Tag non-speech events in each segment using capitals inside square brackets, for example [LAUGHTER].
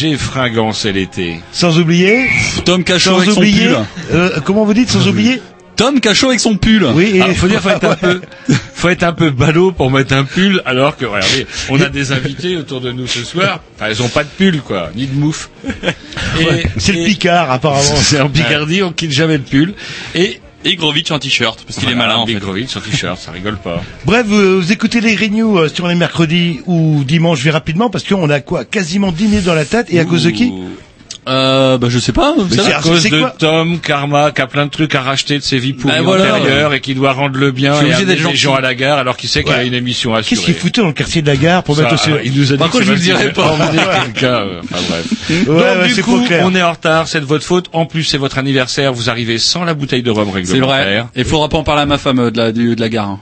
Roger Fringant, c'est l'été. sans oublier, Tom Cachot sans avec son pull. euh, comment vous dites sans oublier Tom Cachot avec son pull. Oui, et Ah, faut dire, faut être un [LAUGHS] peu, faut être un peu ballot pour mettre un pull, alors que, regardez, on a des invités autour de nous ce soir. Enfin, ils ont pas de pull, quoi, ni de Ouais, C'est le Picard apparemment. [LAUGHS] C'est en Picardie, on quitte jamais le pull. Et Et Grovitch en t-shirt, qu'il est malin en fait. Son t-shirt, ça rigole pas. Bref, vous, vous écoutez les Renew euh, sur les mercredis ou dimanche, je vais rapidement parce qu'on a quoi Quasiment 10 minutes dans la tête et à cause de qui? Euh, bah je sais pas. vous Mais savez. c'est- À cause c'est de Tom Karma, qui a plein de trucs à racheter de ses vies pourries Ben voilà. antérieures et qui doit rendre le bien et amener les gentil. gens à la gare alors qu'il sait qu'il a Ouais. une émission assurée. Qu'est-ce qu'il foutait dans le quartier de la gare pour Ça, mettre aussi il nous a dit Par que contre, c'est je même dirai pas. veut emmener [LAUGHS] quelqu'un, enfin bref. Ouais, Donc ouais, du c'est coup, on est en retard, c'est de votre faute. En plus, c'est votre anniversaire, vous arrivez sans la bouteille de rhum C'est réglementaire. vrai. Et faudra pas en parler à ma femme euh, de la, du- de la gare.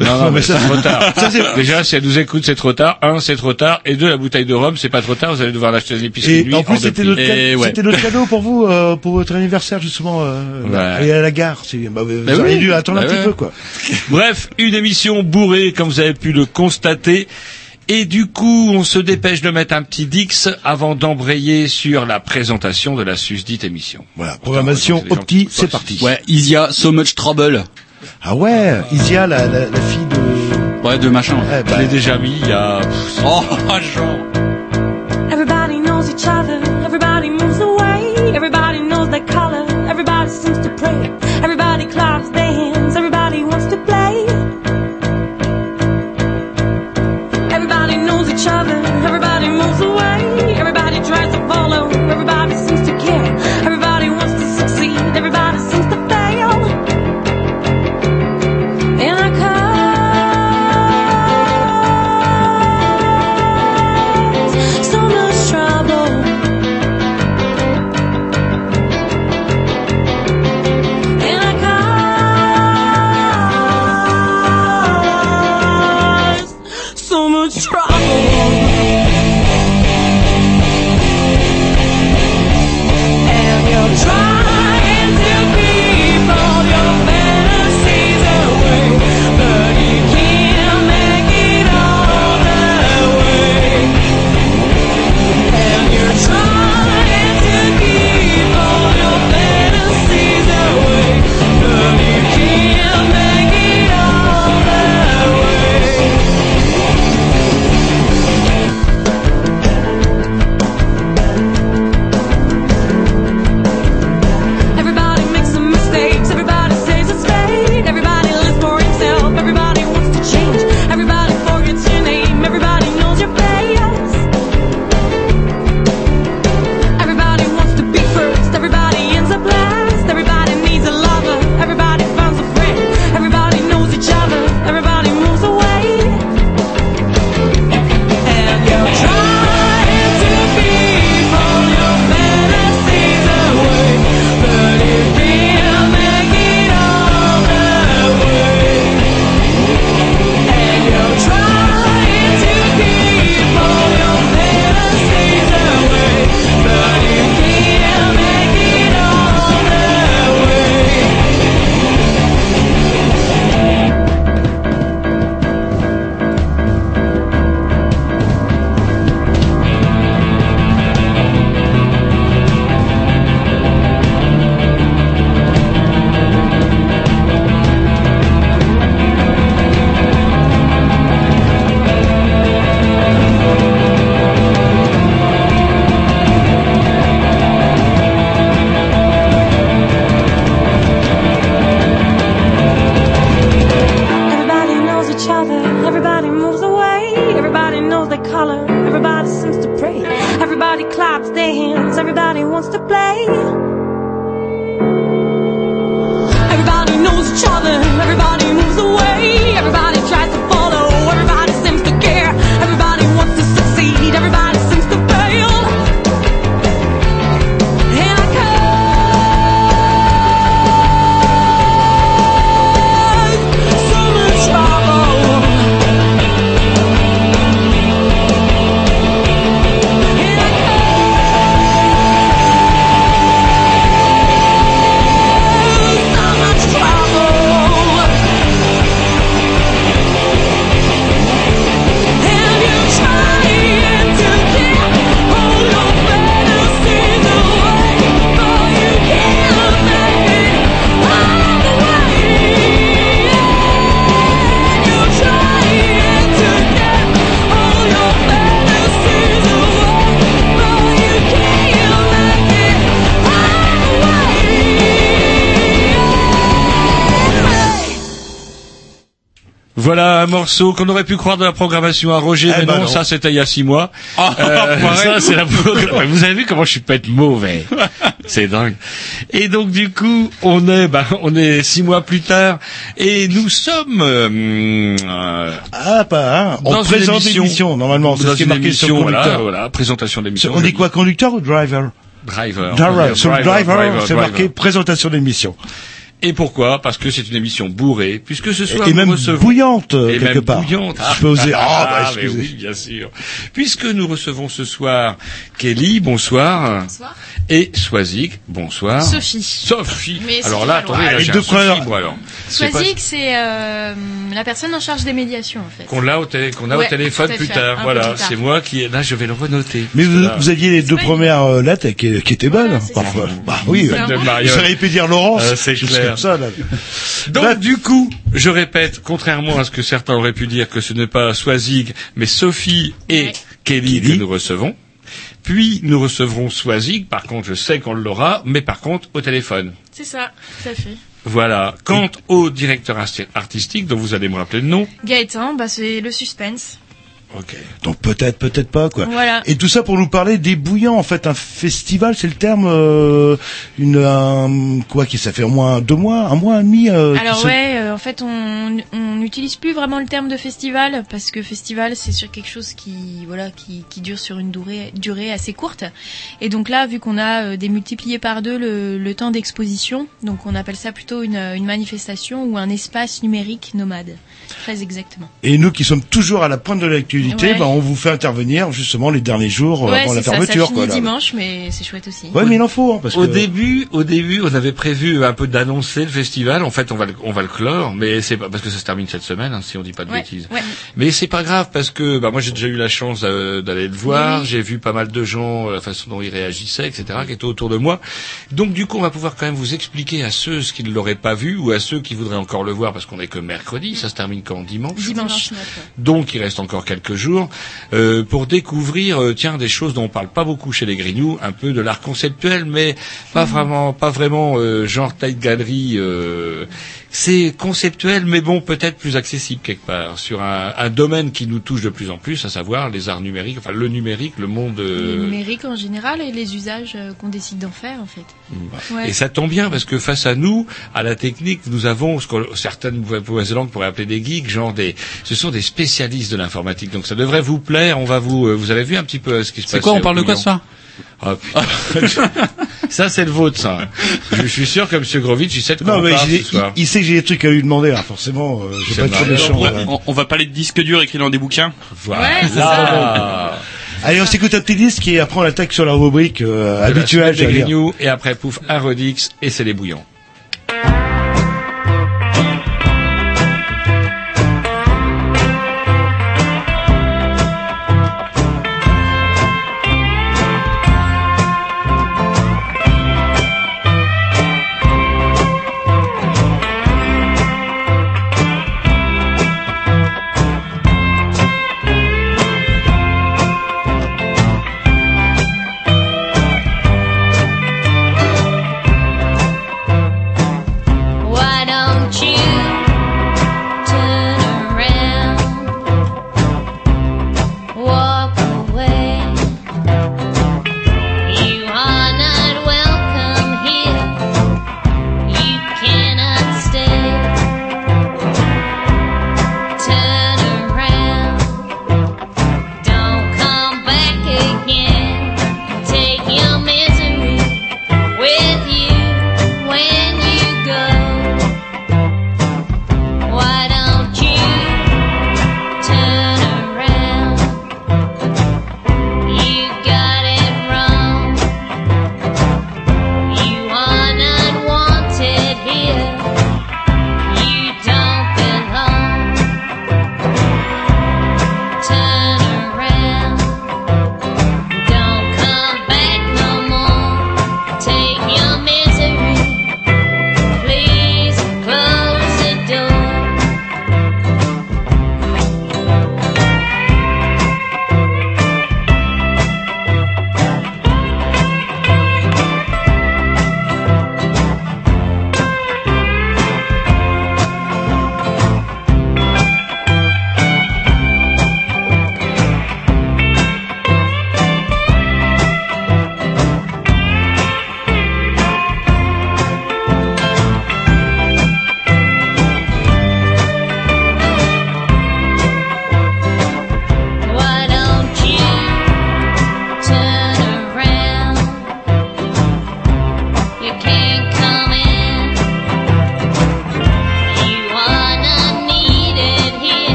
Non, non, mais ça- c'est trop tard. ça, c'est- [LAUGHS] Déjà, si elle nous écoute, c'est trop tard. Un, c'est trop tard. Et deux, la bouteille de rhum, c'est pas trop tard. Vous allez devoir l'acheter à l'épicerie. Et lui, en plus, c'était notre, Et cadeau, ouais. c'était notre cadeau pour vous, euh, pour votre anniversaire, justement, euh, Ouais. aller à la gare. C'est, bah, vous Bah auriez oui. dû attendre Bah un petit ouais. peu, quoi. [LAUGHS] Bref, une émission bourrée, comme vous avez pu le constater. Et du coup, on se dépêche de mettre un petit dix avant d'embrayer sur la présentation de la susdite émission. Voilà, programmation gens qui c'est parti. Ouais, Isia, So Much Trouble. Ah ouais, Isia, la, la, la fille de... Ouais, de machin. Eh, Je bah, l'ai déjà mis il y a... [LAUGHS] Oh, Jean. Qu'on aurait pu croire de la programmation à Roger, Eh mais ben non, non. ça c'était il y a six mois. Ah, Euh, [LAUGHS] pareil. ça c'est la programmation. Vous avez vu comment je suis pas être mauvais. [LAUGHS] C'est dingue. Et donc du coup, on est, bah, on est six mois plus tard, et nous sommes euh, euh, Ah, pas, hein. On dans une présente émission, l'émission, normalement. C'est ce qui est marqué sur le émission, voilà, conducteur. voilà, présentation d'émission. On dit quoi, conducteur ou driver? Driver. Driver. Sur le driver, c'est driver. marqué présentation d'émission. Et pourquoi? Parce que c'est une émission bourrée, puisque ce soir Et nous même recevons bouillante, et quelque même part. bouillante. Si je peux oser. Ah, bah, mais excusez. oui, bien sûr. Puisque nous recevons ce soir Kelly, bonsoir. Bonsoir. Et Swazik, bonsoir. Sophie. Sophie. Mais alors c'est là, attendez, là, j'ai deux un premières- moi, alors. Pas- Swazik, c'est euh, la personne en charge des médiations, en fait. Qu'on l'a au, télé- qu'on a au téléphone plus tard. Voilà, plus tard. c'est moi qui, là, je vais le renoter. Mais vous, Voilà. vous aviez les deux premières euh, lettres qui, qui étaient bonnes, parfois. Bah oui, C'est euh, vous auriez pu dire Laurence. Euh, c'est clair. Ça, là. [LAUGHS] Donc Là- du coup, je répète, contrairement à ce que certains auraient pu dire que ce n'est pas Swazig, mais Sophie et Ouais. Kelly, Kelly. que nous recevons. Puis nous recevrons Swazig, par contre je sais qu'on l'aura, mais par contre au téléphone. C'est ça, tout à fait. Voilà. Quant au directeur arti- artistique, dont vous allez me rappeler le nom. Gaëtan, bah, c'est le suspense. Ok. Donc peut-être, peut-être pas, quoi. Voilà. Et tout ça pour nous parler des bouillants, en fait, un festival, c'est le terme, euh, une, un- quoi, qui ça fait au moins deux mois, un mois, un demi. euh, Alors ouais, euh, en fait, on on n'utilise plus vraiment le terme de festival parce que festival, c'est sur quelque chose qui voilà qui, qui dure sur une durée durée assez courte. Et donc là, vu qu'on a euh, démultiplié par deux le, le temps d'exposition, donc on appelle ça plutôt une, une manifestation ou un espace numérique nomade. Très exactement. Et nous qui sommes toujours à la pointe de l'actualité, Ouais. bah, on vous fait intervenir justement les derniers jours ouais, avant la c'est ça. Ça fermeture, finit quoi. là. dimanche, mais c'est chouette aussi. Ouais, mais il en faut, hein, parce Au que début, au début, on avait prévu un peu d'annoncer le festival. En fait, on va le, on va le clore, mais c'est pas parce que ça se termine cette semaine, hein, si on dit pas de Ouais, bêtises. ouais. Mais c'est pas grave parce que bah, moi j'ai déjà eu la chance euh, d'aller le voir, Oui. j'ai vu pas mal de gens, euh, la façon dont ils réagissaient, etc., qui étaient autour de moi. Donc du coup, on va pouvoir quand même vous expliquer à ceux qui ne l'auraient pas vu ou à ceux qui voudraient encore le voir parce qu'on est que mercredi, ça se termine quand dimanche. Dimanche. Donc il reste encore quelques jours euh, pour découvrir euh, tiens des choses dont on parle pas beaucoup chez les Grignoux, un peu de l'art conceptuel, mais pas vraiment pas vraiment euh, genre taille de galerie. Euh, c'est conceptuel, mais bon peut-être plus accessible quelque part sur un, un domaine qui nous touche de plus en plus, à savoir les arts numériques, enfin le numérique, le monde. euh, Le numérique en général et les usages euh, qu'on décide d'en faire en fait. Ouais. Et ça tombe bien parce que face à nous, à la technique, nous avons ce que certaines Nouvelle-Zélande pourraient appeler des geeks, genre des, ce sont des spécialistes de l'informatique. Donc ça devrait vous plaire. On va vous, euh, vous avez vu un petit peu euh, ce qui se passe. C'est quoi, on parle de quoi ce soir? Ah, putain. [LAUGHS] Ça c'est le vôtre, ça. Je, suis sûr que M. Grovitch, il sait de quoi non, on mais parle j'ai- ce soir. il, il sait que j'ai des trucs à lui demander, hein, forcément. Euh, je vais pas être trop méchant. on, voilà. on- on va parler de disques durs écrits dans des bouquins. Voilà. Ouais, c'est Là. Allez, on s'écoute un petit disque et après on attaque sur la rubrique euh, De la habituelle. semaine des j'allais dire. Grignoux, et après pouf un Rodix et c'est les bouillons.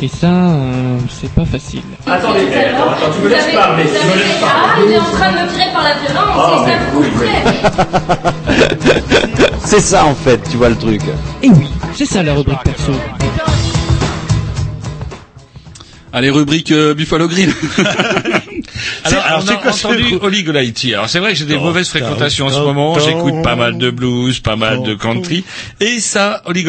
Et ça, euh, c'est pas facile. Attendez, attends, attends, tu me laisses parler, tu me laisses Ah, il est en train de me tirer par la violence, Ah, et ça me. [LAUGHS] C'est ça en fait, tu vois le truc. Et oui, c'est ça la rubrique perso. Allez, rubrique euh, Buffalo Grill. [LAUGHS] [LAUGHS] Alors, alors, on c'est a quoi entendu Oli. Alors c'est vrai que j'ai des mauvaises fréquentations en ce moment. J'écoute pas mal de blues, pas mal de country. Et ça, Oli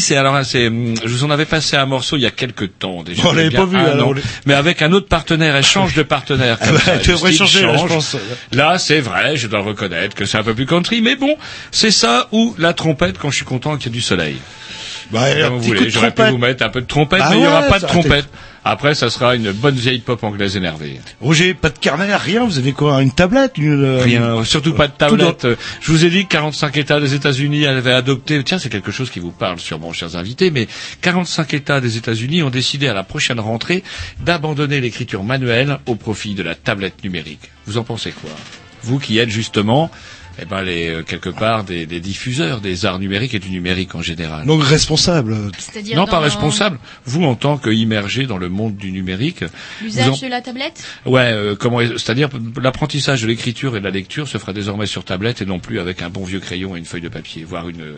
c'est alors c'est, hum, je vous en avais passé un morceau il y a quelques temps déjà. On l'avait pas vu, alors, Mais avec un autre partenaire, elle change de partenaire. Ah comme bah, ça, tu devrais changer, là, je pense. Là, c'est vrai, je dois reconnaître que c'est un peu plus country, mais bon, c'est ça ou la trompette quand je suis content qu'il y a du soleil. Bah, j'aurais pu vous mettre un peu de trompette, Bah mais il n'y aura pas de trompette. Après, ça sera une bonne vieille pop anglaise énervée. Roger, pas de carnet, rien. Vous avez quoi Une tablette une, euh, Rien, surtout pas de tablette. Je vous ai dit que 45 États des États-Unis avaient adopté. Tiens, c'est quelque chose qui vous parle sûrement, chers invités. Mais 45 États des États-Unis ont décidé à la prochaine rentrée d'abandonner l'écriture manuelle au profit de la tablette numérique. Vous en pensez quoi? Vous qui êtes justement, eh ben, les euh, quelque part des, des diffuseurs des arts numériques et du numérique en général. Donc responsable. C'est-à-dire non, dans pas responsable. Vous, en tant qu'immergé dans le monde du numérique, L'usage en- de la tablette? Ouais, euh, comment est- c'est-à-dire l'apprentissage de l'écriture et de la lecture se fera désormais sur tablette et non plus avec un bon vieux crayon et une feuille de papier, voire une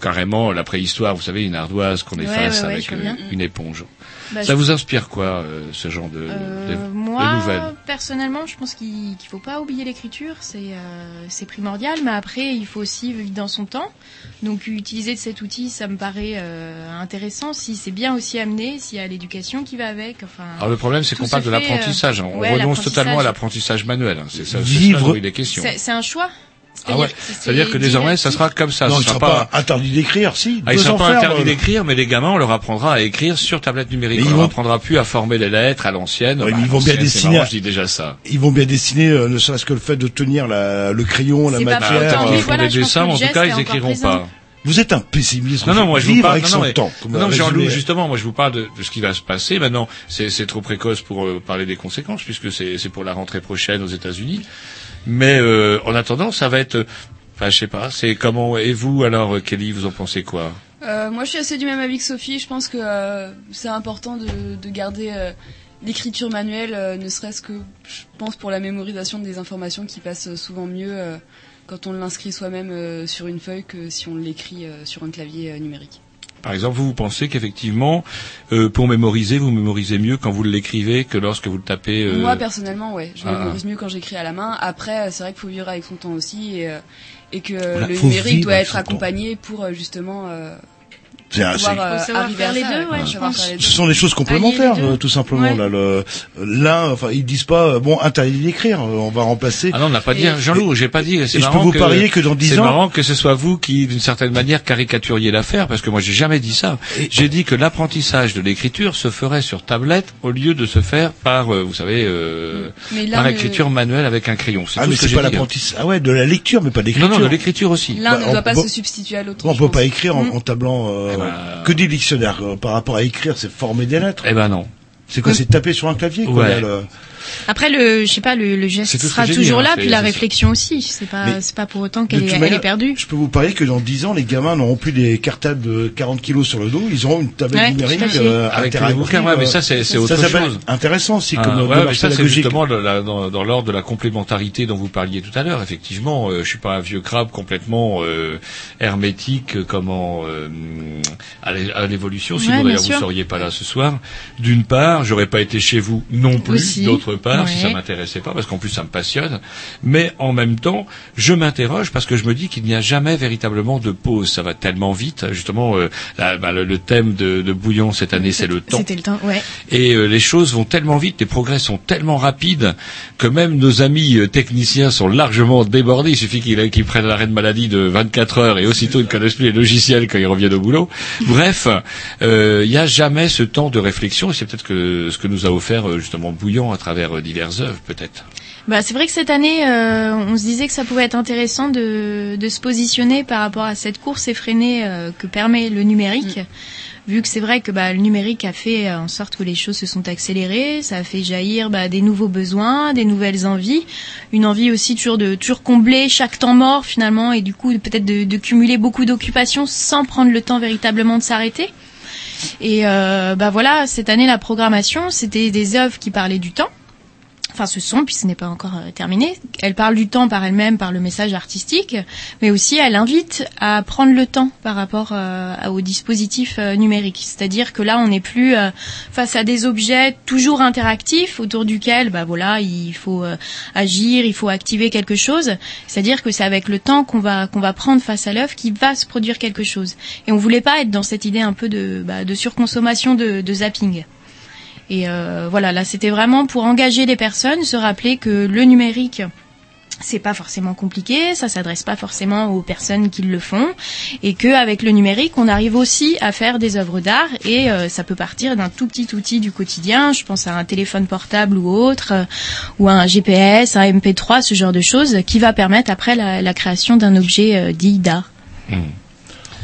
carrément la préhistoire, vous savez, une ardoise qu'on efface ouais, ouais, avec euh, une éponge. Bah, Ça je- vous inspire quoi euh, ce genre de, Euh, de- de moi, nouvelles? personnellement, je pense qu'il qu'il faut pas oublier l'écriture, c'est euh, c'est primordial, mais après, il faut aussi vivre dans son temps. Donc, utiliser cet outil, ça me paraît euh, intéressant si c'est bien aussi amené, s'il y a l'éducation qui va avec. Enfin, Alors le problème, c'est qu'on parle de fait, l'apprentissage. euh, On ouais, renonce totalement à l'apprentissage. manuel. hein. C'est ça, Vivre- ça dont il est question. c'est c'est un choix. Ah ouais. C'est-à-dire que désormais, ça sera comme ça. non, Ce il sera sera pas interdit d'écrire, si. Ah, ils sont ans pas euh. d'écrire, mais les gamins, on leur apprendra à écrire sur tablette numérique. Mais on ils leur vont- apprendra plus à former les lettres à l'ancienne. Ouais, Bah, mais ils vont bien dessiner Je dis déjà ça. Ils vont bien dessiner, euh, ne serait-ce que le fait de tenir la, le crayon, la matière. Ils font des dessins, en tout cas, ils écriront pas. Vous êtes un pessimiste. Non, non, moi je vous Vivre parle. avec Non, mais- temps. non, Jean-Loup, justement, moi je vous parle de, de ce qui va se passer. Maintenant, c'est c'est trop précoce pour euh, parler des conséquences puisque c'est c'est pour la rentrée prochaine aux États-Unis. Mais euh, en attendant, ça va être. euh, je sais pas. C'est comment. Et vous, alors, euh, Kelly, vous en pensez quoi? Moi, je suis assez du même avis que Sophie. Je pense que c'est important de, de garder l'écriture manuelle, ne serait-ce que, je pense, pour la mémorisation des informations qui passent souvent mieux quand on l'inscrit soi-même sur une feuille que si on l'écrit sur un clavier numérique. Par exemple, vous, vous pensez qu'effectivement, euh, pour mémoriser, vous mémorisez mieux quand vous l'écrivez que lorsque vous le tapez. euh, Moi, personnellement, ouais, je ah, mémorise mieux quand j'écris à la main. Après, euh, c'est vrai qu'il faut vivre avec son temps aussi et, euh, et que Voilà, le numérique doit être temps. accompagner pour euh, justement euh, C'est c'est- euh. Ce sont des choses complémentaires, euh, tout simplement. Ouais. Là, le- l'un, enfin, ils disent pas, euh, bon, interdit d'écrire, euh, on va remplacer. Ah non, on n'a pas dit, hein, Jean-Loup, j'ai pas dit. C'est et je peux vous que- parier que dans 10 C'est ans- marrant que ce soit vous qui, d'une certaine manière, caricaturiez l'affaire, parce que moi, j'ai jamais dit ça. J'ai dit que l'apprentissage de l'écriture se ferait sur tablette au lieu de se faire par, euh, vous savez, euh, là, par ne- écriture manuelle avec un crayon. C'est Ah, tout mais c'est pas hein. l'apprentissage. Ah ouais, de la lecture, mais pas d'écriture. Non, non, de l'écriture aussi. L'un Bah, ne on doit pas se substituer à l'autre. on peut pas écrire en, Mm. en tablant. Ben- Que dit le dictionnaire euh, par rapport à écrire, c'est former des lettres. Eh ben non. C'est quoi C'est taper sur un clavier, quoi. Ouais. là, le- Après, le, je sais pas, le, le geste sera toujours dit, hein, là, puis la réflexion aussi. C'est pas, c'est pas pour autant qu'elle est, manière, perdue. Je peux vous parier que dans 10 ans, les gamins n'auront plus des cartables de 40 kilos sur le dos, ils auront une tablette Ouais, numérique euh, Avec interactive, bouquins, ouais, mais ça, c'est- c'est autre ça chose. Intéressant aussi, Ah, comme ouais, mais ça c'est justement la- dans, dans l'ordre de la complémentarité dont vous parliez tout à l'heure. Effectivement, euh, je suis pas un vieux crabe complètement euh, hermétique euh, comment euh, à l'é- à l'évolution. Sinon d'ailleurs vous seriez pas là ce soir. D'une part, j'aurais pas été chez vous non plus. D'autre part si ça m'intéressait pas, parce qu'en plus ça me passionne. Mais en même temps, je m'interroge parce que je me dis qu'il n'y a jamais véritablement de pause. Ça va tellement vite. Justement, euh, bah, le, le thème de, de Bouillon cette année, c'est le temps. C'était le temps, ouais. Et euh, les choses vont tellement vite, les progrès sont tellement rapides que même nos amis euh, techniciens sont largement débordés. Il suffit qu'ils prennent l'arrêt de maladie de 24 heures et aussitôt ils ne connaissent plus les logiciels quand ils reviennent au boulot. Bref, il n'y a jamais ce temps de réflexion et c'est peut-être que ce que nous a offert justement Bouillon à travers euh, diverses œuvres, peut-être. Bah, c'est vrai que cette année, euh, on se disait que ça pouvait être intéressant de, de se positionner par rapport à cette course effrénée euh, que permet le numérique. Vu que c'est vrai que bah, le numérique a fait en sorte que les choses se sont accélérées, ça a fait jaillir bah, des nouveaux besoins, des nouvelles envies, une envie aussi toujours de toujours combler chaque temps mort finalement et du coup peut-être de, de cumuler beaucoup d'occupations sans prendre le temps véritablement de s'arrêter. Et euh, bah voilà, cette année la programmation, c'était des œuvres qui parlaient du temps. Enfin, ce sont, puis ce n'est pas encore euh, terminé. Elle parle du temps par elle-même, par le message artistique, mais aussi elle invite à prendre le temps par rapport euh, au dispositif euh, numérique. C'est-à-dire que là, on n'est plus euh, face à des objets toujours interactifs autour duquel, bah voilà, il faut agir, il faut activer quelque chose. C'est-à-dire que c'est avec le temps qu'on va qu'on va prendre face à l'œuvre qui va se produire quelque chose. Et on voulait pas être dans cette idée un peu de, bah, de surconsommation de, de zapping. Et euh, voilà, là, c'était vraiment pour engager les personnes, se rappeler que le numérique, c'est pas forcément compliqué, ça s'adresse pas forcément aux personnes qui le font, et que avec le numérique, on arrive aussi à faire des œuvres d'art, et euh, ça peut partir d'un tout petit outil du quotidien. Je pense à un téléphone portable ou autre, euh, ou à un GPS, un MP3, ce genre de choses, qui va permettre après la, création d'un objet euh, dit d'art.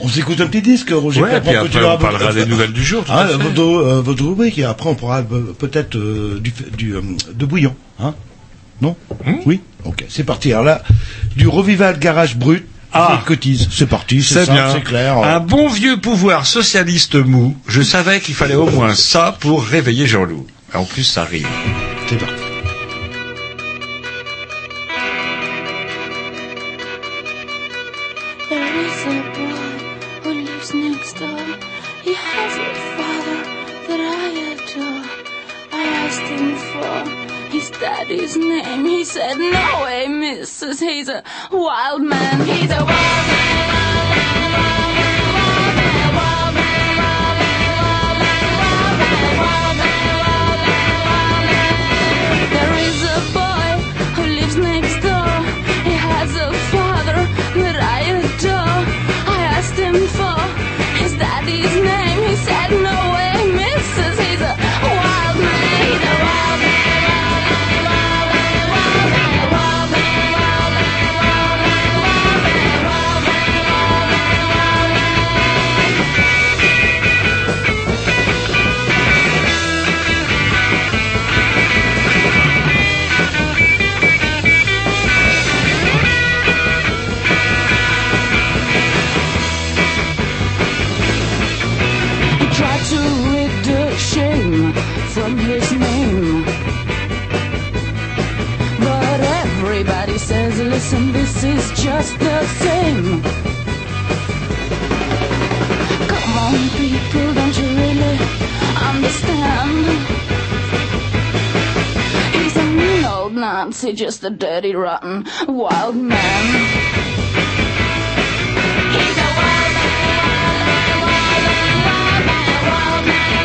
On s'écoute un petit disque, Roger. Ouais, puis après, on parlera des nouvelles du jour, tout Ah, à fait. votre, euh, votre rubrique, et après on pourra euh, peut-être euh, du, du, euh, de bouillon. Hein non? Hmm? Oui? Ok, c'est parti. Alors là, du revival garage brut. Ah. cotise. C'est parti, c'est bien. c'est clair. Un bon vieux pouvoir socialiste mou. Je savais qu'il fallait au moins ça pour réveiller Jean-Loup. En plus, ça rime. C'est parti. He has a father that I adore. I asked him for his daddy's name. He said, No way, missus. He's a wild man. He's a wild man. these this is just the same. Come on, people, don't you really understand? He's a mean old Nazi, just a dirty, rotten, wild man. He's a wild Yeah,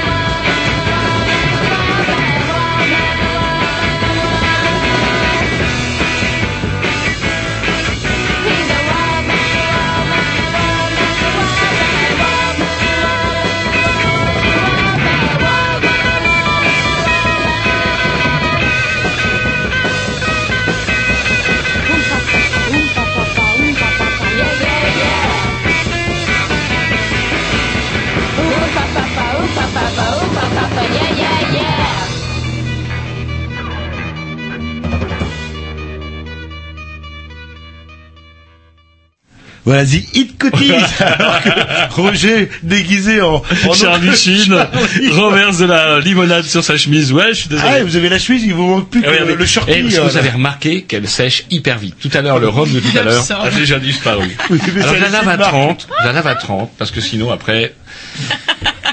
Voilà, The Hit Cotise. [LAUGHS] Alors que Roger, déguisé en, en Charlie Sheen [LAUGHS] renverse de la limonade sur sa chemise. Ouais, je suis désolé. Ah, vous avez la chemise, il vous manque plus que Eh, regardez. le shorty. Eh, parce que euh, vous avez remarqué qu'elle sèche hyper vite. Tout à l'heure, le rhum de tout à [LAUGHS] l'heure a déjà disparu. Oui, Alors la lave à marque. 30, je la lave à 30, parce que sinon après,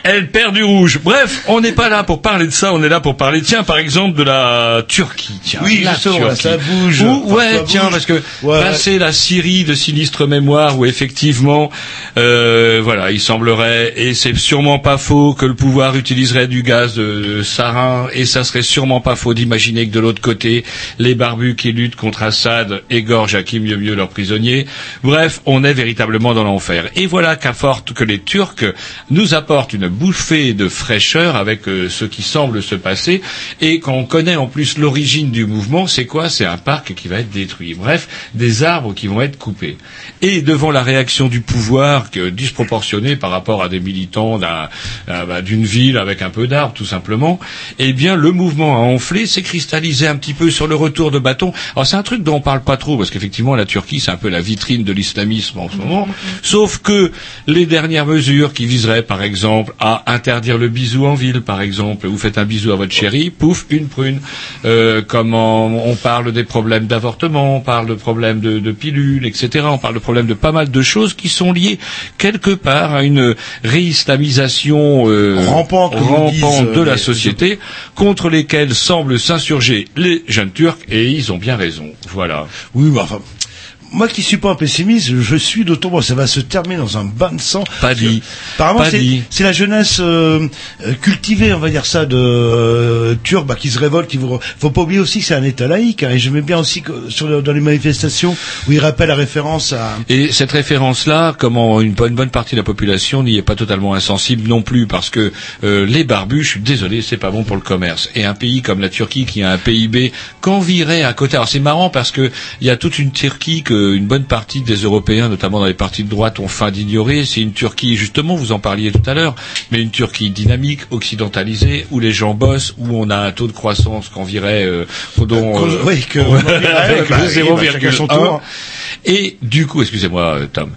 Elle perd du rouge. Bref, on n'est pas là pour parler de ça, on est là pour parler, tiens, par exemple, de la Turquie. Tiens, Oui, la là, ça bouge. Ou- Enfin, ouais, ça tiens, bouge. parce que Ouais. passer la Syrie de sinistre mémoire, où effectivement, euh, voilà, il semblerait, et c'est sûrement pas faux, que le pouvoir utiliserait du gaz de sarin, et ça serait sûrement pas faux d'imaginer que de l'autre côté, les barbus qui luttent contre Assad égorgent à qui mieux mieux leurs prisonniers. Bref, on est véritablement dans l'enfer. Et voilà qu'à forte que les Turcs nous apportent une bouffée de fraîcheur avec euh, ce qui semble se passer, et quand on connaît en plus l'origine du mouvement, c'est quoi? C'est un parc qui va être détruit. Bref, des arbres qui vont être coupés. Et devant la réaction du pouvoir, que, disproportionnée par rapport à des militants euh, bah, d'une ville avec un peu d'arbres, tout simplement, eh bien, le mouvement a enflé, s'est cristallisé un petit peu sur le retour de bâton. Alors, c'est un truc dont on parle pas trop, parce qu'effectivement, la Turquie, c'est un peu la vitrine de l'islamisme en ce moment. [LAUGHS] Sauf que les dernières mesures qui viseraient, par exemple, à interdire le bisou en ville, par exemple, vous faites un bisou à votre chérie, pouf, une prune. Euh, comment on parle des problèmes d'avortement, on parle de problèmes de, de pilules, etc. On parle de problèmes de pas mal de choses qui sont liées quelque part à une réislamisation euh, Rampante, rampante de euh, la société contre lesquelles semblent s'insurger les jeunes Turcs et ils ont bien raison. Voilà. Oui, mais enfin. Moi qui suis pas un pessimiste, je suis d'autant moins ça va se terminer dans un bain de sang. Pas dit. Apparemment, c'est la jeunesse euh, euh, cultivée, on va dire ça, de euh, turcs bah, qui se révolte. Qui vous... Faut pas oublier aussi que c'est un État laïque. hein, et j'aimais bien aussi que sur le- dans les manifestations où il rappelle la référence à. Et cette référence-là, comment une, bonne- bonne partie de la population n'y est pas totalement insensible non plus, parce que euh, les barbus, je suis désolé, c'est pas bon pour le commerce. Et un pays comme la Turquie, qui a un PIB qu'envirait à côté. Alors c'est marrant parce que il y a toute une Turquie que une bonne partie des Européens, notamment dans les partis de droite, ont faim d'ignorer. C'est une Turquie, justement, vous en parliez tout à l'heure, mais une Turquie dynamique, occidentalisée, où les gens bossent, où on a un taux de croissance euh, dont, euh, oui, que [LAUGHS] avec [LAUGHS] bah, le oui, bah, chacun son 0,1. tour. Et du coup, excusez-moi euh, Tom.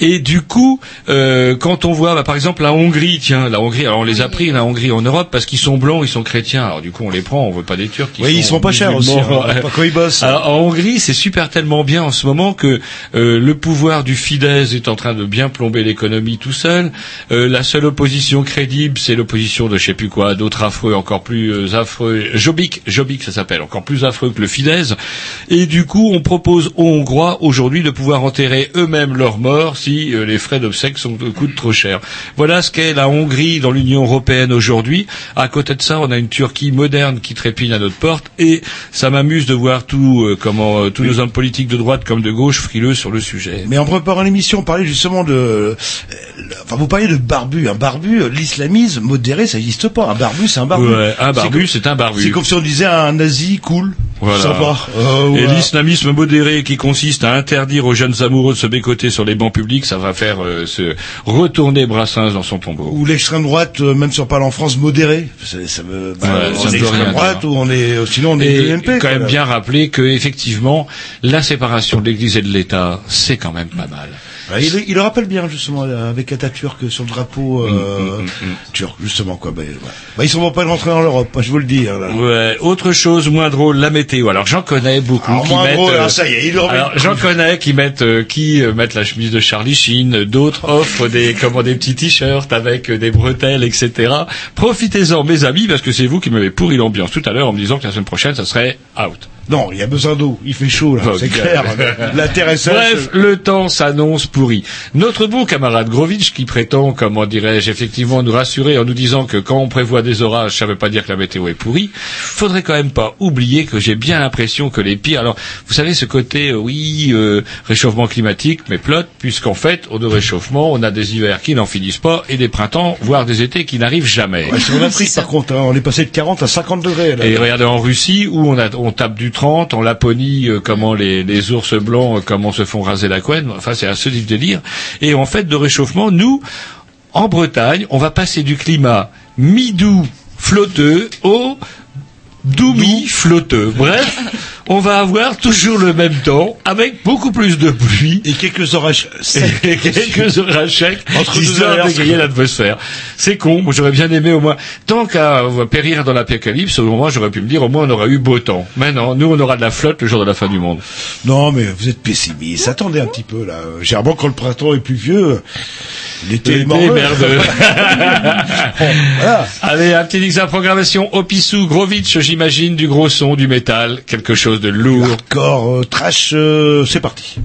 Et du coup, euh, quand on voit, bah, par exemple, la Hongrie, tiens, la Hongrie, alors on les a pris, la Hongrie en Europe, parce qu'ils sont blancs, ils sont chrétiens. Alors du coup, on les prend, on veut pas des Turcs. qui Oui, ils sont pas chers aussi. hein, pas quand ils bossent. Alors, en Hongrie, c'est super tellement bien en ce moment que euh, le pouvoir du Fidesz est en train de bien plomber l'économie tout seul. Euh, la seule opposition crédible, c'est l'opposition de je sais plus quoi, d'autres affreux, encore plus euh, affreux. Jobbik, Jobbik, ça s'appelle, encore plus affreux que le Fidesz. Et du coup, on propose aux Hongrois aujourd'hui de pouvoir enterrer eux-mêmes leurs morts si euh, les frais d'obsèques sont coûtent trop cher. Voilà ce qu'est la Hongrie dans l'Union européenne aujourd'hui. À côté de ça, on a une Turquie moderne qui trépigne à notre porte et ça m'amuse de voir tout comment tous nos hommes politiques de droite comme de gauche frileux sur le sujet. Mais en préparant l'émission, on parlait justement de. euh, Enfin, vous parliez de barbu. Un barbu, euh, l'islamisme modéré, ça n'existe pas. Un barbu, c'est un barbu. Ouais, un barbu, c'est un barbu. C'est comme si on disait un nazi cool. Voilà. Sympa. Euh, Et l'islamisme modéré qui consiste à interdire aux jeunes amoureux de se bécoter sur les bancs publics, ça va faire euh, se retourner Brassens dans son tombeau. Ou l'extrême droite, euh, même si on parle en France, modérée. Ça, ça veut, bah, Ouais, on ça est droite ou on est, sinon on est Et de l'UMP. quand même bien rappeler que effectivement la séparation de l'Église et de l'État, c'est quand même pas mal. Ouais, il, il le rappelle bien justement euh, avec Atatürk sur le drapeau Mm, euh, turc justement quoi. Bah, ouais. bah, ils sont pas rentrer dans l'Europe, je vous le dis. hein, là. Ouais, autre chose moins drôle, la météo. Alors j'en connais beaucoup Alors, qui moins mettent. drôle, euh, ça y est, il le remet. alors j'en connais qui mettent euh, qui euh, mettent la chemise de Charlie Sheen, d'autres offrent des comment des petits t-shirts avec euh, des bretelles, etc. Profitez-en, mes amis, parce que c'est vous qui m'avez pourri l'ambiance tout à l'heure en me disant que la semaine prochaine ça serait out. Non, il y a besoin d'eau, il fait chaud là, Oh, c'est clair. La terre est sèche. Bref, le temps s'annonce pourri. Notre bon camarade Grovitch, qui prétend, comment dirais-je, effectivement nous rassurer en nous disant que quand on prévoit des orages, ça veut pas dire que la météo est pourrie, faudrait quand même pas oublier que j'ai bien l'impression que les pires... Alors, vous savez, ce côté, euh, oui, euh, réchauffement climatique, mais plot, puisqu'en fait, au de réchauffement, on a des hivers qui n'en finissent pas et des printemps, voire des étés qui n'arrivent jamais. Ouais, c'est en Afrique par contre, hein, on est passé de 40 à 50 degrés. Là. Et regardez en Russie où on, a, on tape du 30, en Laponie euh, comment les, ours blancs euh, comment se font raser la couenne. Enfin c'est un du délire. Et en fait de réchauffement, nous en Bretagne, on va passer du climat mi-doux flotteux au doux mi flotteux. Bref, on va avoir toujours le même temps, avec beaucoup plus de pluie. Et quelques orages [LAUGHS] Et quelques orages secs, Entre histoire d'égayer l'atmosphère. C'est con, j'aurais bien aimé au moins, tant qu'à euh, périr dans l'apocalypse, au moins j'aurais pu me dire, au moins on aura eu beau temps. Mais non, nous on aura de la flotte le jour de la fin du monde. Non, mais vous êtes pessimiste. Attendez un petit peu, là. Généralement, quand le printemps est pluvieux, l'été est merdeux. [LAUGHS] voilà. Allez, un petit examen programmation, Opissou, Grovitch, j'imagine, du gros son, du métal, quelque chose de lourd. Hardcore, euh, trash, euh, c'est parti.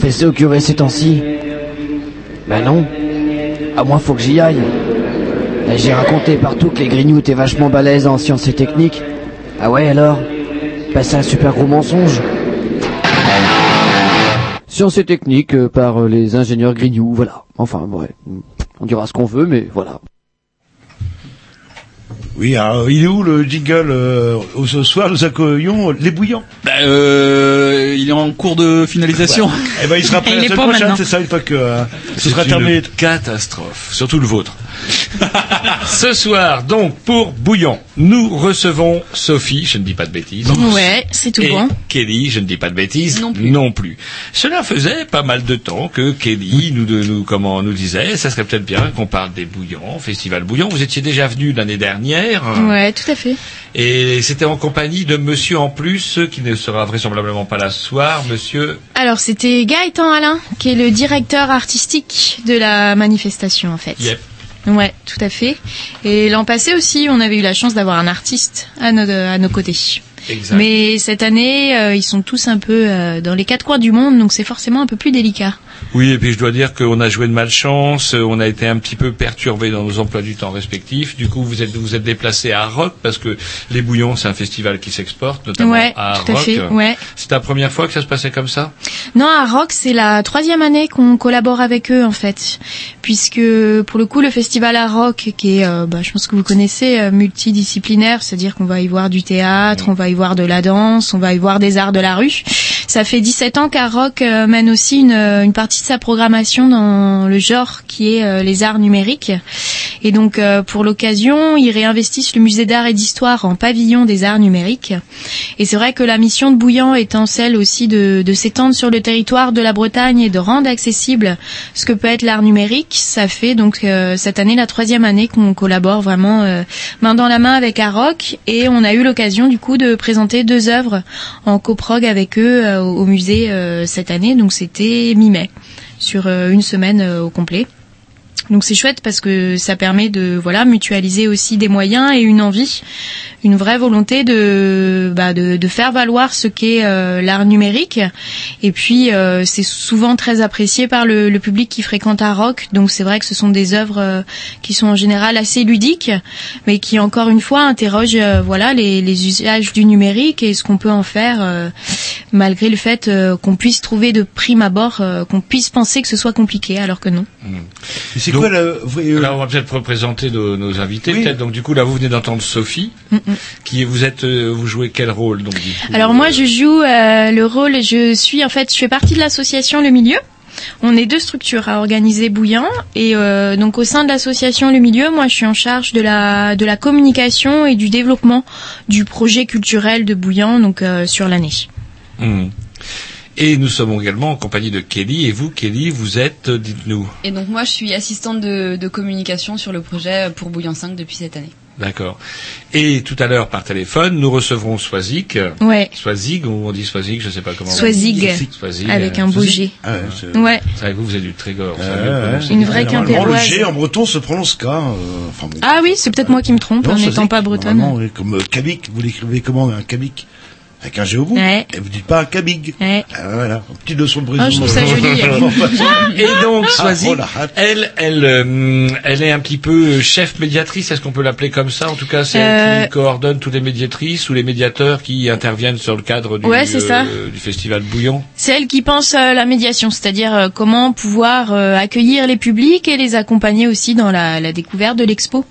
Confessé au curé ces temps-ci Ben non. À moi, faut que j'y aille. Et J'ai raconté partout que les grignoux étaient vachement balèzes en sciences et techniques. Ah ouais, alors? Ben c'est un super gros mensonge. Sciences et techniques euh, par euh, les ingénieurs grignoux, voilà. Enfin, ouais. On dira ce qu'on veut, mais voilà. Oui, alors, il est où le jingle euh, Ce soir, nous accueillons les bouillants. Euh, il est en cours de finalisation. Eh ben, il sera prêt la semaine prochaine, c'est ça, une fois que euh, ce sera une terminé. catastrophe, surtout le vôtre. [LAUGHS] Ce soir, donc, pour Bouillon, nous recevons Sophie, je ne dis pas de bêtises. Ouais, c'est tout et bon. Kelly, je ne dis pas de bêtises, non plus. Cela faisait pas mal de temps que Kelly nous, de- nous, comment, nous disait, ça serait peut-être bien qu'on parle des Bouillons, Festival Bouillon. Vous étiez déjà venu l'année dernière. Ouais, tout à fait. Et c'était en compagnie de monsieur en plus, qui ne sera vraisemblablement pas là ce soir, monsieur Alors, c'était Gaëtan Alain, qui est le directeur artistique de la manifestation, en fait. Yep. Ouais, tout à fait. Et l'an passé aussi, on avait eu la chance d'avoir un artiste à nos, à nos côtés. Exact. Mais cette année, euh, ils sont tous un peu euh, dans les quatre coins du monde, donc c'est forcément un peu plus délicat. Oui, et puis je dois dire qu'on a joué de malchance, euh, on a été un petit peu perturbé dans nos emplois du temps respectifs. Du coup, vous êtes vous êtes déplacé à Rock parce que les Bouillons, c'est un festival qui s'exporte, notamment Ouais, à tout à Rock. fait, ouais. C'est la première fois que ça se passait comme ça? Non, à Rock, c'est la troisième année qu'on collabore avec eux en fait, puisque pour le coup, le festival à Rock, qui est, euh, bah, je pense que vous connaissez, euh, multidisciplinaire, c'est-à-dire qu'on va y voir du théâtre, on va y voir de la danse, on va y voir des arts de la rue. Ça fait 17 ans qu'à Rock euh, mène aussi une, euh, une partie de sa programmation dans le genre qui est euh, les arts numériques. Et donc, pour l'occasion, ils réinvestissent le musée d'art et d'histoire en pavillon des arts numériques. Et c'est vrai que la mission de Bouillant étant celle aussi de, de s'étendre sur le territoire de la Bretagne et de rendre accessible ce que peut être l'art numérique, ça fait donc cette année la troisième année qu'on collabore vraiment main dans la main avec Aroc et on a eu l'occasion du coup de présenter deux œuvres en coprog avec eux au au musée euh, cette année, donc c'était mi-mai sur euh, une semaine euh, au complet. Donc c'est chouette parce que ça permet de voilà mutualiser aussi des moyens et une envie, une vraie volonté de bah, de, de faire valoir ce qu'est euh, l'art numérique. Et puis euh, c'est souvent très apprécié par le, le public qui fréquente à Rock. Donc c'est vrai que ce sont des œuvres euh, qui sont en général assez ludiques, mais qui encore une fois interrogent euh, voilà les, les usages du numérique et ce qu'on peut en faire euh, malgré le fait qu'on puisse trouver de prime abord qu'on puisse penser que ce soit compliqué alors que non. C'est quoi euh, Là, on va peut-être représenter nos, nos invités. Oui. Peut-être. Donc, du coup, là, vous venez d'entendre Sophie, qui vous êtes, euh, vous jouez quel rôle donc du coup Alors moi je joue euh, le rôle, je suis en fait, je fais partie de l'association Le Milieu. On est deux structures à organiser Bouillant et euh, donc au sein de l'association Le Milieu, moi je suis en charge de la de la communication et du développement du projet culturel de Bouillant donc euh, sur l'année. Hmm. Et nous sommes également en compagnie de Kelly. Et vous, Kelly, vous êtes, euh, dites-nous. Et donc moi, je suis assistante de, de communication sur le projet pour Bouillon 5 depuis cette année. D'accord. Et tout à l'heure, par téléphone, nous recevrons Swazig. Ouais. Swazig, ou on dit Swazig, je sais pas comment. Swazig, Swazig. avec euh, un beau. G. Ah ouais, Ouais. Vrai vous, vous êtes du Trégor. vous Ouais. Une vraie Normalement, le Quimpéroise. G en breton se prononce K. euh, enfin bon. Ah oui, c'est peut-être moi qui me trompe Non, en n'étant pas bretonne. oui, comme euh, Kabik, vous l'écrivez comment un Kabik? Avec un G au bout. Ouais. Et vous dites pas un Kabig. Ouais. Ah, voilà, petite leçon de brésil. Ah, je trouve ça joli. [LAUGHS] Et donc, Ah, Swazig, oh elle, elle, euh, elle est un petit peu chef médiatrice. Est-ce qu'on peut l'appeler comme ça? En tout cas, c'est elle Euh, qui coordonne toutes les médiatrices ou les médiateurs qui interviennent sur le cadre du, Ouais, c'est ça. euh, du festival Bouillon. C'est elle qui pense euh, la médiation, c'est-à-dire euh, comment pouvoir euh, accueillir les publics et les accompagner aussi dans la, la découverte de l'expo.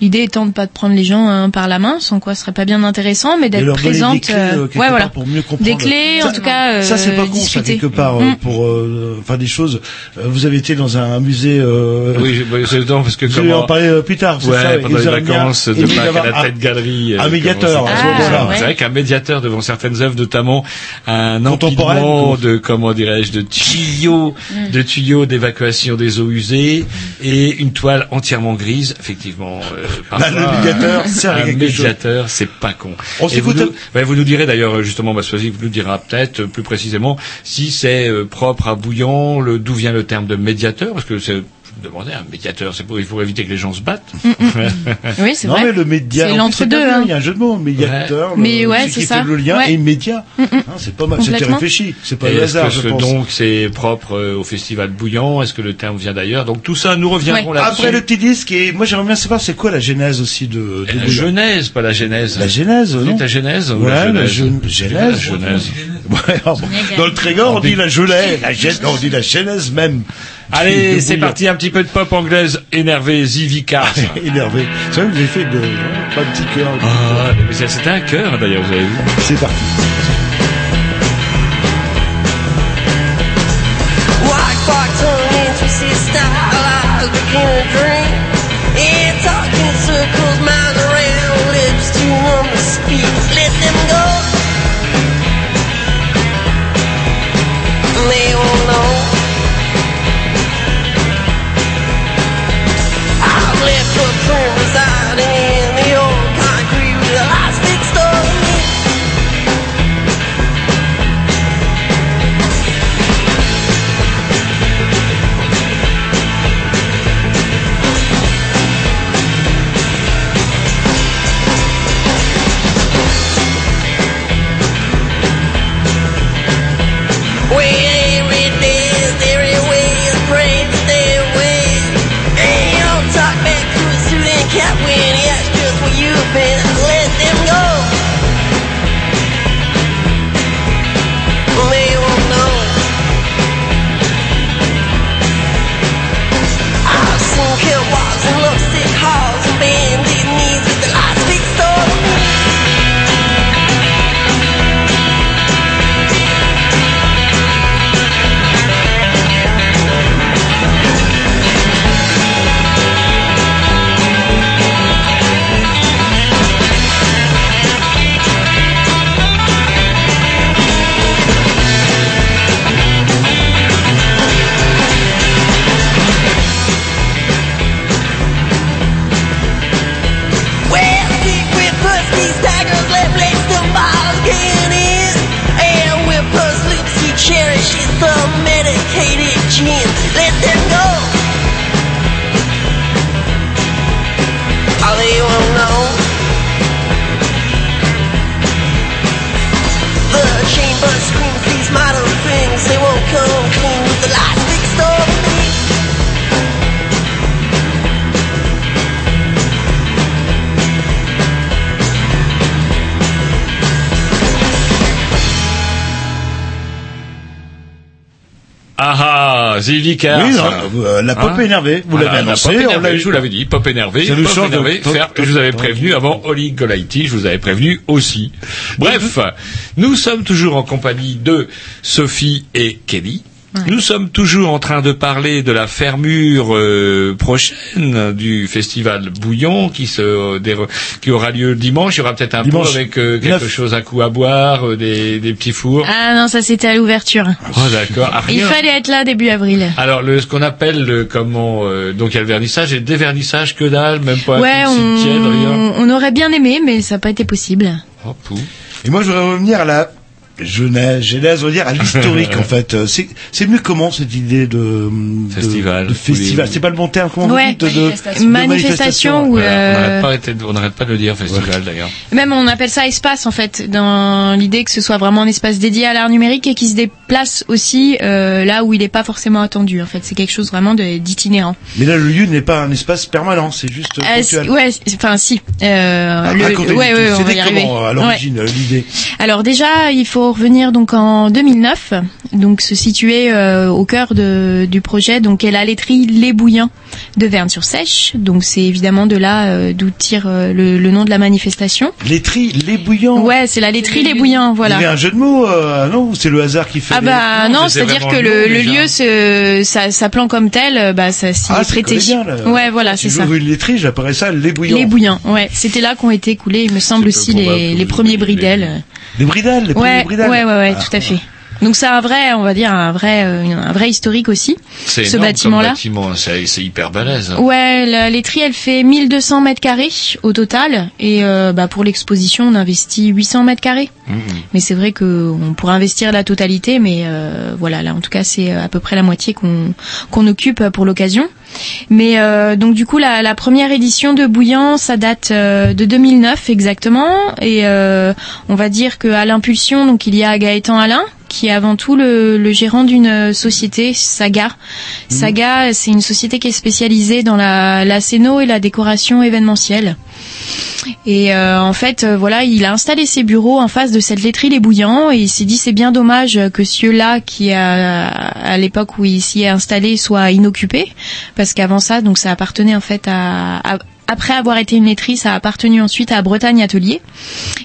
L'idée étant de pas de prendre les gens hein, par la main, sans quoi ce serait pas bien intéressant, mais d'être présente. euh, euh, quelque ouais, part voilà. pour mieux comprendre. Des clés, en tout cas, euh, Ça, c'est pas con, ça, quelque part, euh, Mm. pour, euh, enfin, des choses. Euh, vous avez été dans un musée, euh, Oui, c'est non, parce que vous allez en parler euh, plus tard, c'est Ouais, ça, pendant les vacances de Pâques à la tête galerie. un euh, médiateur, moment-là. C'est vrai qu'un médiateur devant certaines œuvres, notamment un empilement de, comment dirais-je, de tuyaux, Mm. de tuyaux d'évacuation des eaux usées et une toile entièrement grise, effectivement. euh, Bah, le parfois, médiateur [LAUGHS] un- médiateur, c'est pas con. On Et vous s'écoute nous, ouais, vous nous direz d'ailleurs, justement, Massoisi vous nous dira peut-être euh, plus précisément si c'est euh, propre à Bouillon, d'où vient le terme de médiateur, parce que c'est, demandais, un médiateur, c'est pour, il faut éviter que les gens se battent. [LAUGHS] Oui, c'est non, vrai. mais le média. C'est l'entre-deux, hein. Il y a un jeu de mots, médiateur. le- Mais ouais, c'est qui ça. fait le lien Ouais. et média. Mm, mm. Hein, c'est pas mal, c'était réfléchi. C'est pas Et le est-ce hasard, que je ce- pense. donc c'est propre euh, au festival Bouillon Est-ce que le terme vient d'ailleurs? Donc tout ça, nous reviendrons Ouais. là-dessus. Après le petit disque, et moi j'aimerais bien savoir c'est quoi la genèse aussi de, de la Bouillon. genèse, pas la genèse. La genèse, non? la genèse ou Ouais, la genèse? Ouais. Dans le Trégor, on dit la gelée, la genèse, non, on dit la genèse même. Allez, c'est parti, un petit peu de pop anglaise énervée, Zivicars. [LAUGHS] Énervé. C'est vrai que avez fait de, pas de petit cœur. Ah, mais c'est- c'était un cœur d'ailleurs, vous avez vu. C'est parti. Oui, non, euh, la pop énervée, vous l'avez annoncé, La énervée, je vous l'avais dit, pop énervé. C'est le pop de- je vous avais prévenu avant Oli Golaiti, je vous avais prévenu aussi. Bref, nous sommes toujours en compagnie de Sophie et Kelly. Nous sommes toujours en train de parler de la fermure euh, prochaine du festival Bouillon qui se déro- qui aura lieu dimanche. Il y aura peut-être un Dimanche pot avec euh, quelque chose à coup à boire, euh, des, des petits fours. Ah non, ça c'était à l'ouverture. Oh d'accord. Ah, Il fallait être là début avril. Alors le, ce qu'on appelle le, comment euh, donc il y a le vernissage et le dévernissage que dalle, même pas ouais, tiède, rien. on, on aurait bien aimé, mais ça n'a pas été possible. Oh, pou. Et moi, je voudrais revenir à la jeunesse, genèse, on va dire, à l'historique, [LAUGHS] en fait. Euh, C'est, c'est venu comment, cette idée de, Festival. de festival. C'est pas le bon terme, comment Ouais. vous dites, de, Manifestation. de Manifestation ou, Voilà, euh, n'arrête pas, été- on n'arrête pas de le dire festival d'ailleurs. Même on appelle ça espace en fait, dans l'idée que ce soit vraiment un espace dédié à l'art numérique et qui se déplace aussi euh, là où il n'est pas forcément attendu. En fait, c'est quelque chose vraiment de- d'itinérant. Mais là, le lieu n'est pas un espace permanent, c'est juste Euh, ponctuel. ouais, enfin si. Euh, Ah, le- ouais, ouais, on va y arriver. comment, à l'origine, l'idée Alors déjà, il faut revenir donc en 2009, donc se situer euh, au cœur de, du projet, donc est la laiterie Les Bouillants de Verne-sur-Sèche. Donc c'est évidemment de là euh, d'où tire euh, le, le nom de la manifestation. Les tri, les bouillants. Ouais, c'est la laiterie Les Bouillants, Il y voilà. avait un jeu de mots, non C'est le hasard qui fait Ah les- bah non, c'est-à-dire que le, lieu, se, ça, s'appelant comme tel, bah ça s'y Ah, est prêté. collait bien, là. Ouais, voilà, Si c'est ça. une laiterie, j'appellerais ça les bouillants. Les bouillants, ouais. C'était là qu'ont été coulés, il me semble aussi, les, les premiers bridels. Les bridels, les premiers Ouais, bridels. ouais, ouais, ouais, Ah. tout à fait. Donc c'est un vrai, on va dire, un vrai, euh, un vrai historique aussi. C'est ce bâtiment-là. Bâtiment, c'est c'est hyper balèze. Ouais, la laiterie, elle fait 1200 mètres carrés au total, et euh, bah, pour l'exposition, on investit 800 mètres carrés. Mhm. Mais c'est vrai que on pourrait investir la totalité, mais euh, voilà, là en tout cas c'est à peu près la moitié qu'on qu'on occupe pour l'occasion. Mais euh, donc du coup la, la première édition de Bouillant, ça date euh, de 2009 exactement, et euh, on va dire que à l'impulsion, donc il y a Gaëtan Alain qui est avant tout le, le gérant d'une société, Saga. Saga, c'est une société qui est spécialisée dans la, la scéno et la décoration événementielle. Et euh, en fait, euh, voilà, il a installé ses bureaux en face de cette laiterie Les Bouillants et il s'est dit c'est bien dommage que ce lieu-là, qui a, à l'époque où il s'y est installé, soit inoccupé, parce qu'avant ça, donc ça appartenait en fait à, à- après avoir été une laiterie, ça a appartenu ensuite à Bretagne Atelier.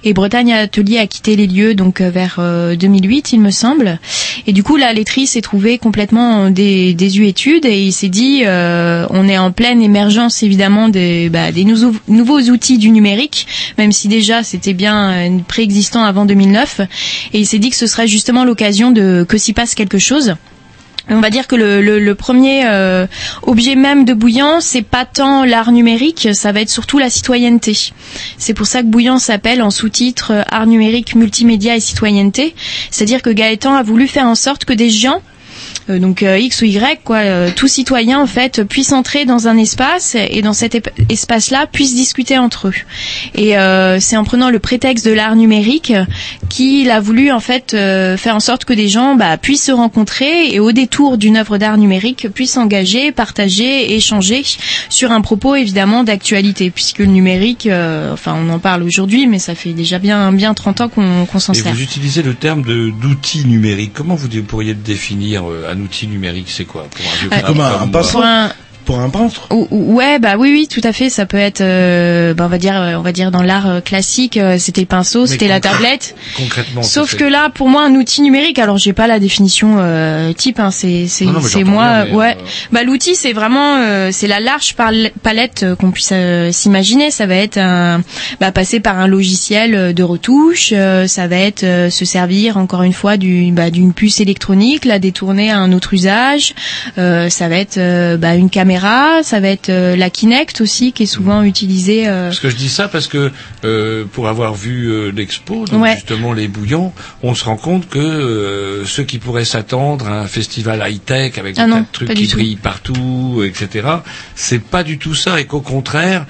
Et Bretagne Atelier a quitté les lieux donc euh, vers euh, 2008, il me semble. Et du coup, la laiterie s'est trouvée complètement en dé- désuétude et il s'est dit, euh, on est en pleine émergence évidemment des, bah, des nouveaux, nouveaux outils du numérique, même si déjà c'était bien euh, préexistant avant 2009. Et il s'est dit que ce serait justement l'occasion de que s'y passe quelque chose. On va dire que le, le, le premier euh, objet même de Bouillant, c'est pas tant l'art numérique, ça va être surtout la citoyenneté. C'est pour ça que Bouillant s'appelle en sous-titre euh, Art numérique, multimédia et citoyenneté. C'est-à-dire que Gaëtan a voulu faire en sorte que des gens donc euh, X ou Y, quoi, euh, tout citoyen en fait puisse entrer dans un espace et dans cet espace-là puisse discuter entre eux. Et euh, c'est en prenant le prétexte de l'art numérique qu'il a voulu en fait euh, faire en sorte que des gens bah, puissent se rencontrer et au détour d'une œuvre d'art numérique puissent s'engager, partager, échanger sur un propos évidemment d'actualité puisque le numérique, euh, enfin on en parle aujourd'hui, mais ça fait déjà bien bien 30 ans qu'on qu'on s'en Et sert. vous utilisez le terme d'outil numérique. Comment vous pourriez le définir euh, un outil numérique C'est quoi pour un vieux crabe Comme un, un Pour un- Pour un peintre Ou- ou- Ouais, bah oui, oui, tout à fait. Ça peut être, euh, bah, on va dire, on va dire dans l'art euh, classique, euh, c'était le pinceau, c'était la tablette. Concrètement. Sauf que là, pour moi, un outil numérique. Alors, j'ai pas la définition euh, type. Hein, c'est c'est c'est moi. bien, ouais. euh, Bah l'outil, c'est vraiment, euh, c'est la large pal- palette qu'on puisse s'imaginer. Ça va être un, bah, passer par un logiciel de retouche. euh, ça va être euh, se servir encore une fois du, bah, d'une puce électronique, la détourner à un autre usage. Euh, ça va être bah, une caméra. Ça va être euh, la Kinect aussi, qui est souvent utilisée. euh, Parce que je dis ça parce que euh, pour avoir vu l'expo, donc Ouais. justement les bouillons, on se rend compte que ceux qui pourraient s'attendre à un festival high-tech avec des Ah non, tas de trucs qui tout. brillent partout, etc., c'est pas du tout ça et qu'au contraire,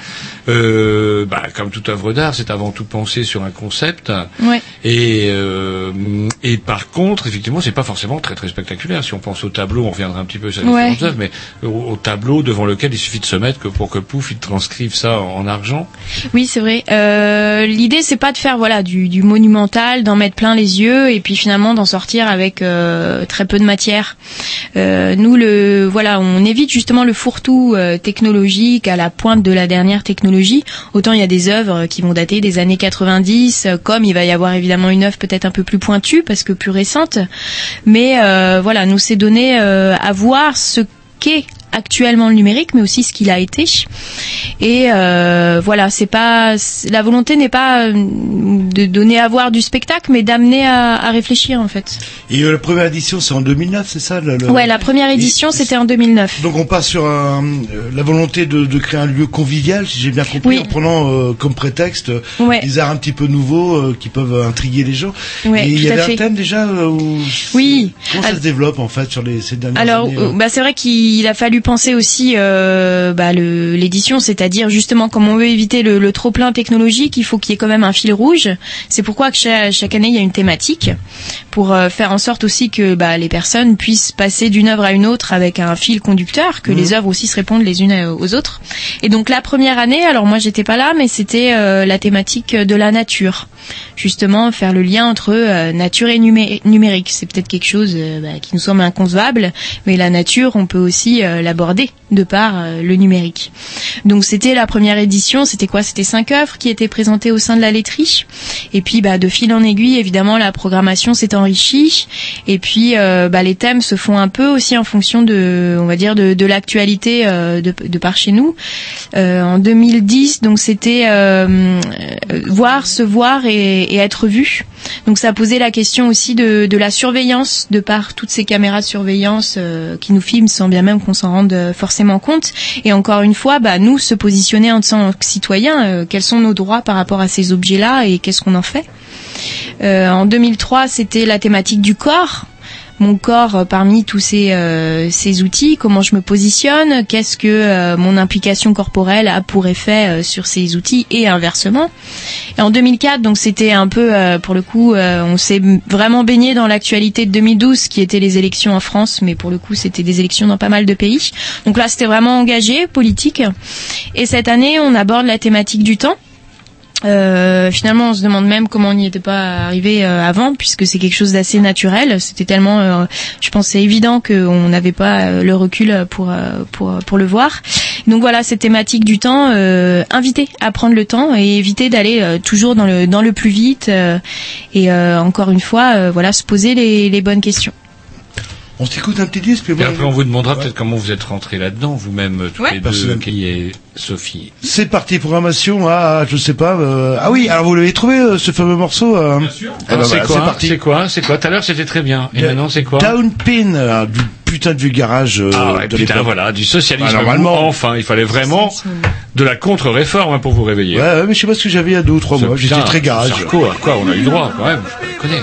bah, comme toute œuvre d'art, c'est avant tout pensé sur un concept. Ouais. Et, et par contre, effectivement, c'est pas forcément très très spectaculaire. Si on pense au tableau, on reviendra un petit peu sur les Ouais. mais au, au tableau devant lequel il suffit de se mettre que pour que pouf, il transcrive ça en argent. Oui, c'est vrai. Euh, L'idée, c'est pas de faire voilà du, monumental, d'en mettre plein les yeux et puis finalement d'en sortir avec euh, très peu de matière. Euh, nous, le voilà, on évite justement le fourre-tout euh, technologique à la pointe de la dernière technologie. Autant il y a des œuvres qui vont dater des années 90, euh, comme il va y avoir évidemment une œuvre peut-être un peu plus pointue parce que plus récente. Mais voilà, nous c'est donné à voir ce qu'est actuellement le numérique, mais aussi ce qu'il a été. Et euh, voilà, c'est pas la volonté n'est pas euh, de donner à voir du spectacle, mais d'amener à, à réfléchir en fait. Et euh, la première édition, c'est en 2009, c'est ça le- le- Ouais, la première édition c'était en 2009. Donc on part sur un, la volonté de, de créer un lieu convivial, si j'ai bien compris, Oui. en prenant euh, comme prétexte Ouais. des arts un petit peu nouveaux euh, qui peuvent intriguer les gens. Ouais, Et il y avait fait. un thème déjà où... Oui. Comment ça se développe en fait sur les, ces dernières Alors, années bah, c'est vrai qu'il a fallu penser aussi euh, bah, le- l'édition, c'est-à-dire justement comme on veut éviter le, le trop plein technologique, il faut qu'il y ait quand même un fil rouge. C'est pourquoi que chaque, chaque année il y a une thématique pour euh, faire en sorte aussi que bah, les personnes puissent passer d'une œuvre à une autre avec un fil conducteur, que Mhm. les œuvres aussi se répondent les unes euh, aux autres. Et donc la première année, alors moi j'étais pas là, mais c'était euh, la thématique de la nature. Justement, faire le lien entre euh, nature et numé- numérique. C'est peut-être quelque chose euh, bah, qui nous semble inconcevable, mais la nature, on peut aussi euh, l'aborder de par le numérique. Donc c'était la première édition, c'était quoi? C'était cinq œuvres qui étaient présentées au sein de la laiterie. Et puis bah, de fil en aiguille, évidemment, la programmation s'est enrichie. Et puis bah, les thèmes se font un peu aussi en fonction de, on va dire, de, l'actualité de, par chez nous. En 2010, donc c'était voir, se voir et être vu. Donc ça posait la question aussi de, la surveillance de par toutes ces caméras de surveillance euh, qui nous filment sans bien même qu'on s'en rende euh, forcément compte. Et encore une fois, bah, nous se positionner en tant que citoyens, euh, quels sont nos droits par rapport à ces objets-là et qu'est-ce qu'on en fait? Euh, en 2003, c'était la thématique du corps mon corps euh, parmi tous ces, euh, ces outils, comment je me positionne, qu'est-ce que euh, mon implication corporelle a pour effet euh, sur ces outils et inversement. Et en 2004, donc c'était un peu, euh, pour le coup, euh, on s'est vraiment baigné dans l'actualité de 2012, qui étaient les élections en France, mais pour le coup, c'était des élections dans pas mal de pays. Donc là, c'était vraiment engagé, politique. Et cette année, on aborde la thématique du temps. Euh, finalement, on se demande même comment on n'y était pas arrivé euh, avant, puisque c'est quelque chose d'assez naturel. C'était tellement, euh, je pense, c'est évident qu'on n'avait pas euh, le recul pour euh, pour pour le voir. Donc voilà, cette thématique du temps, euh, inviter à prendre le temps et éviter d'aller euh, toujours dans le dans le plus vite. euh, et euh, encore une fois, euh, voilà, se poser les, les bonnes questions. On s'écoute un petit disque, puis Et après, on vous demandera peut-être comment vous êtes rentrés là-dedans, vous-même, tous Ouais. les deux, qui est Sophie. C'est parti, programmation, ah, je sais pas. euh, ah oui, alors vous l'avez trouvé, euh, ce fameux morceau euh, eh ben Alors, c'est voilà, quoi parti. C'est quoi C'est quoi Tout à l'heure, c'était très bien. Et maintenant, c'est quoi Down Pin, euh, du putain de vieux garage. euh, Ah ouais, de putain, l'époque. voilà, du socialisme. Ah, normalement. Enfin, il fallait vraiment de la contre-réforme hein, pour vous réveiller. Ouais, ouais, mais je sais pas ce que j'avais il y a deux ou trois mois. J'étais très garage. Sarko, à quoi on a eu droit, quand même Je connais.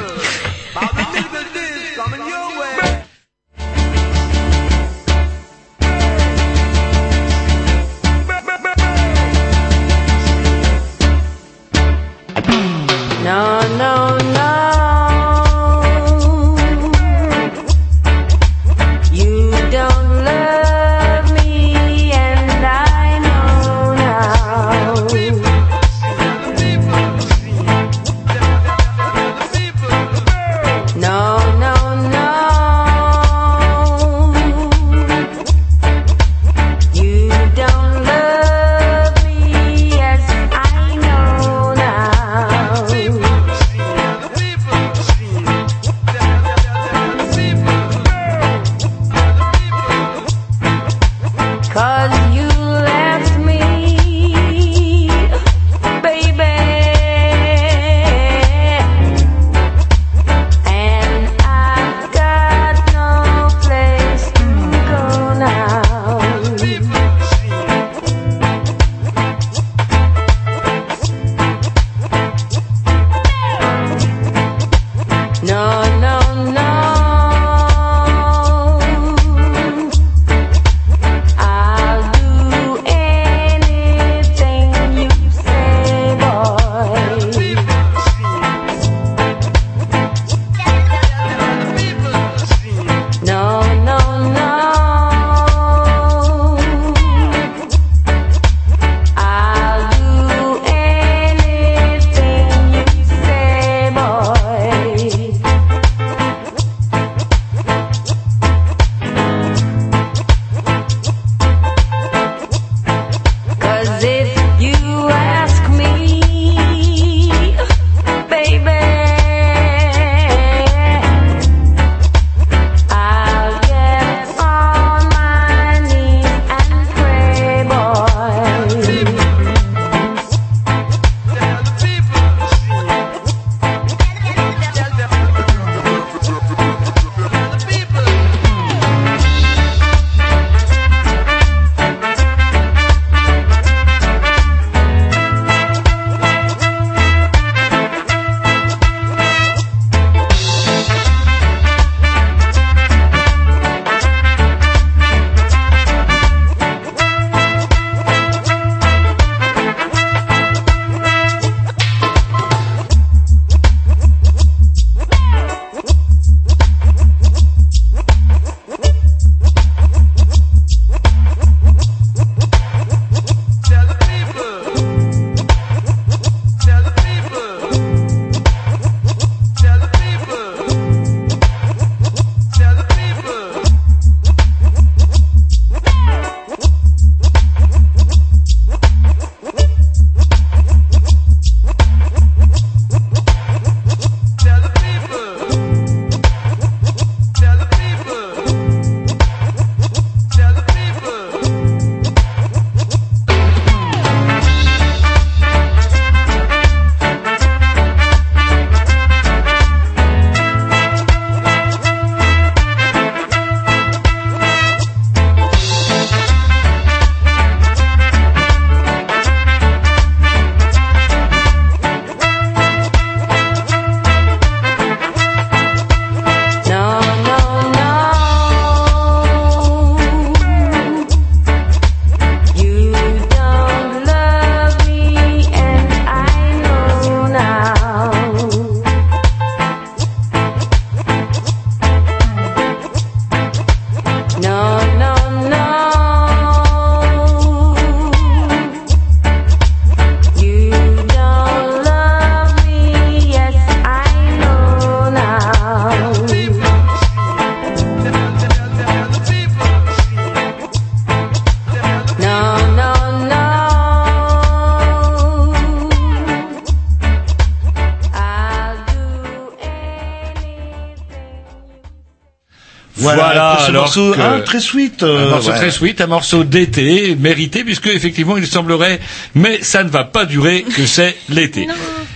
Morceau, que- hein, très sweet. euh, un morceau ouais. très sweet, un morceau d'été, mérité, puisque effectivement il semblerait, mais ça ne va pas durer, que c'est l'été.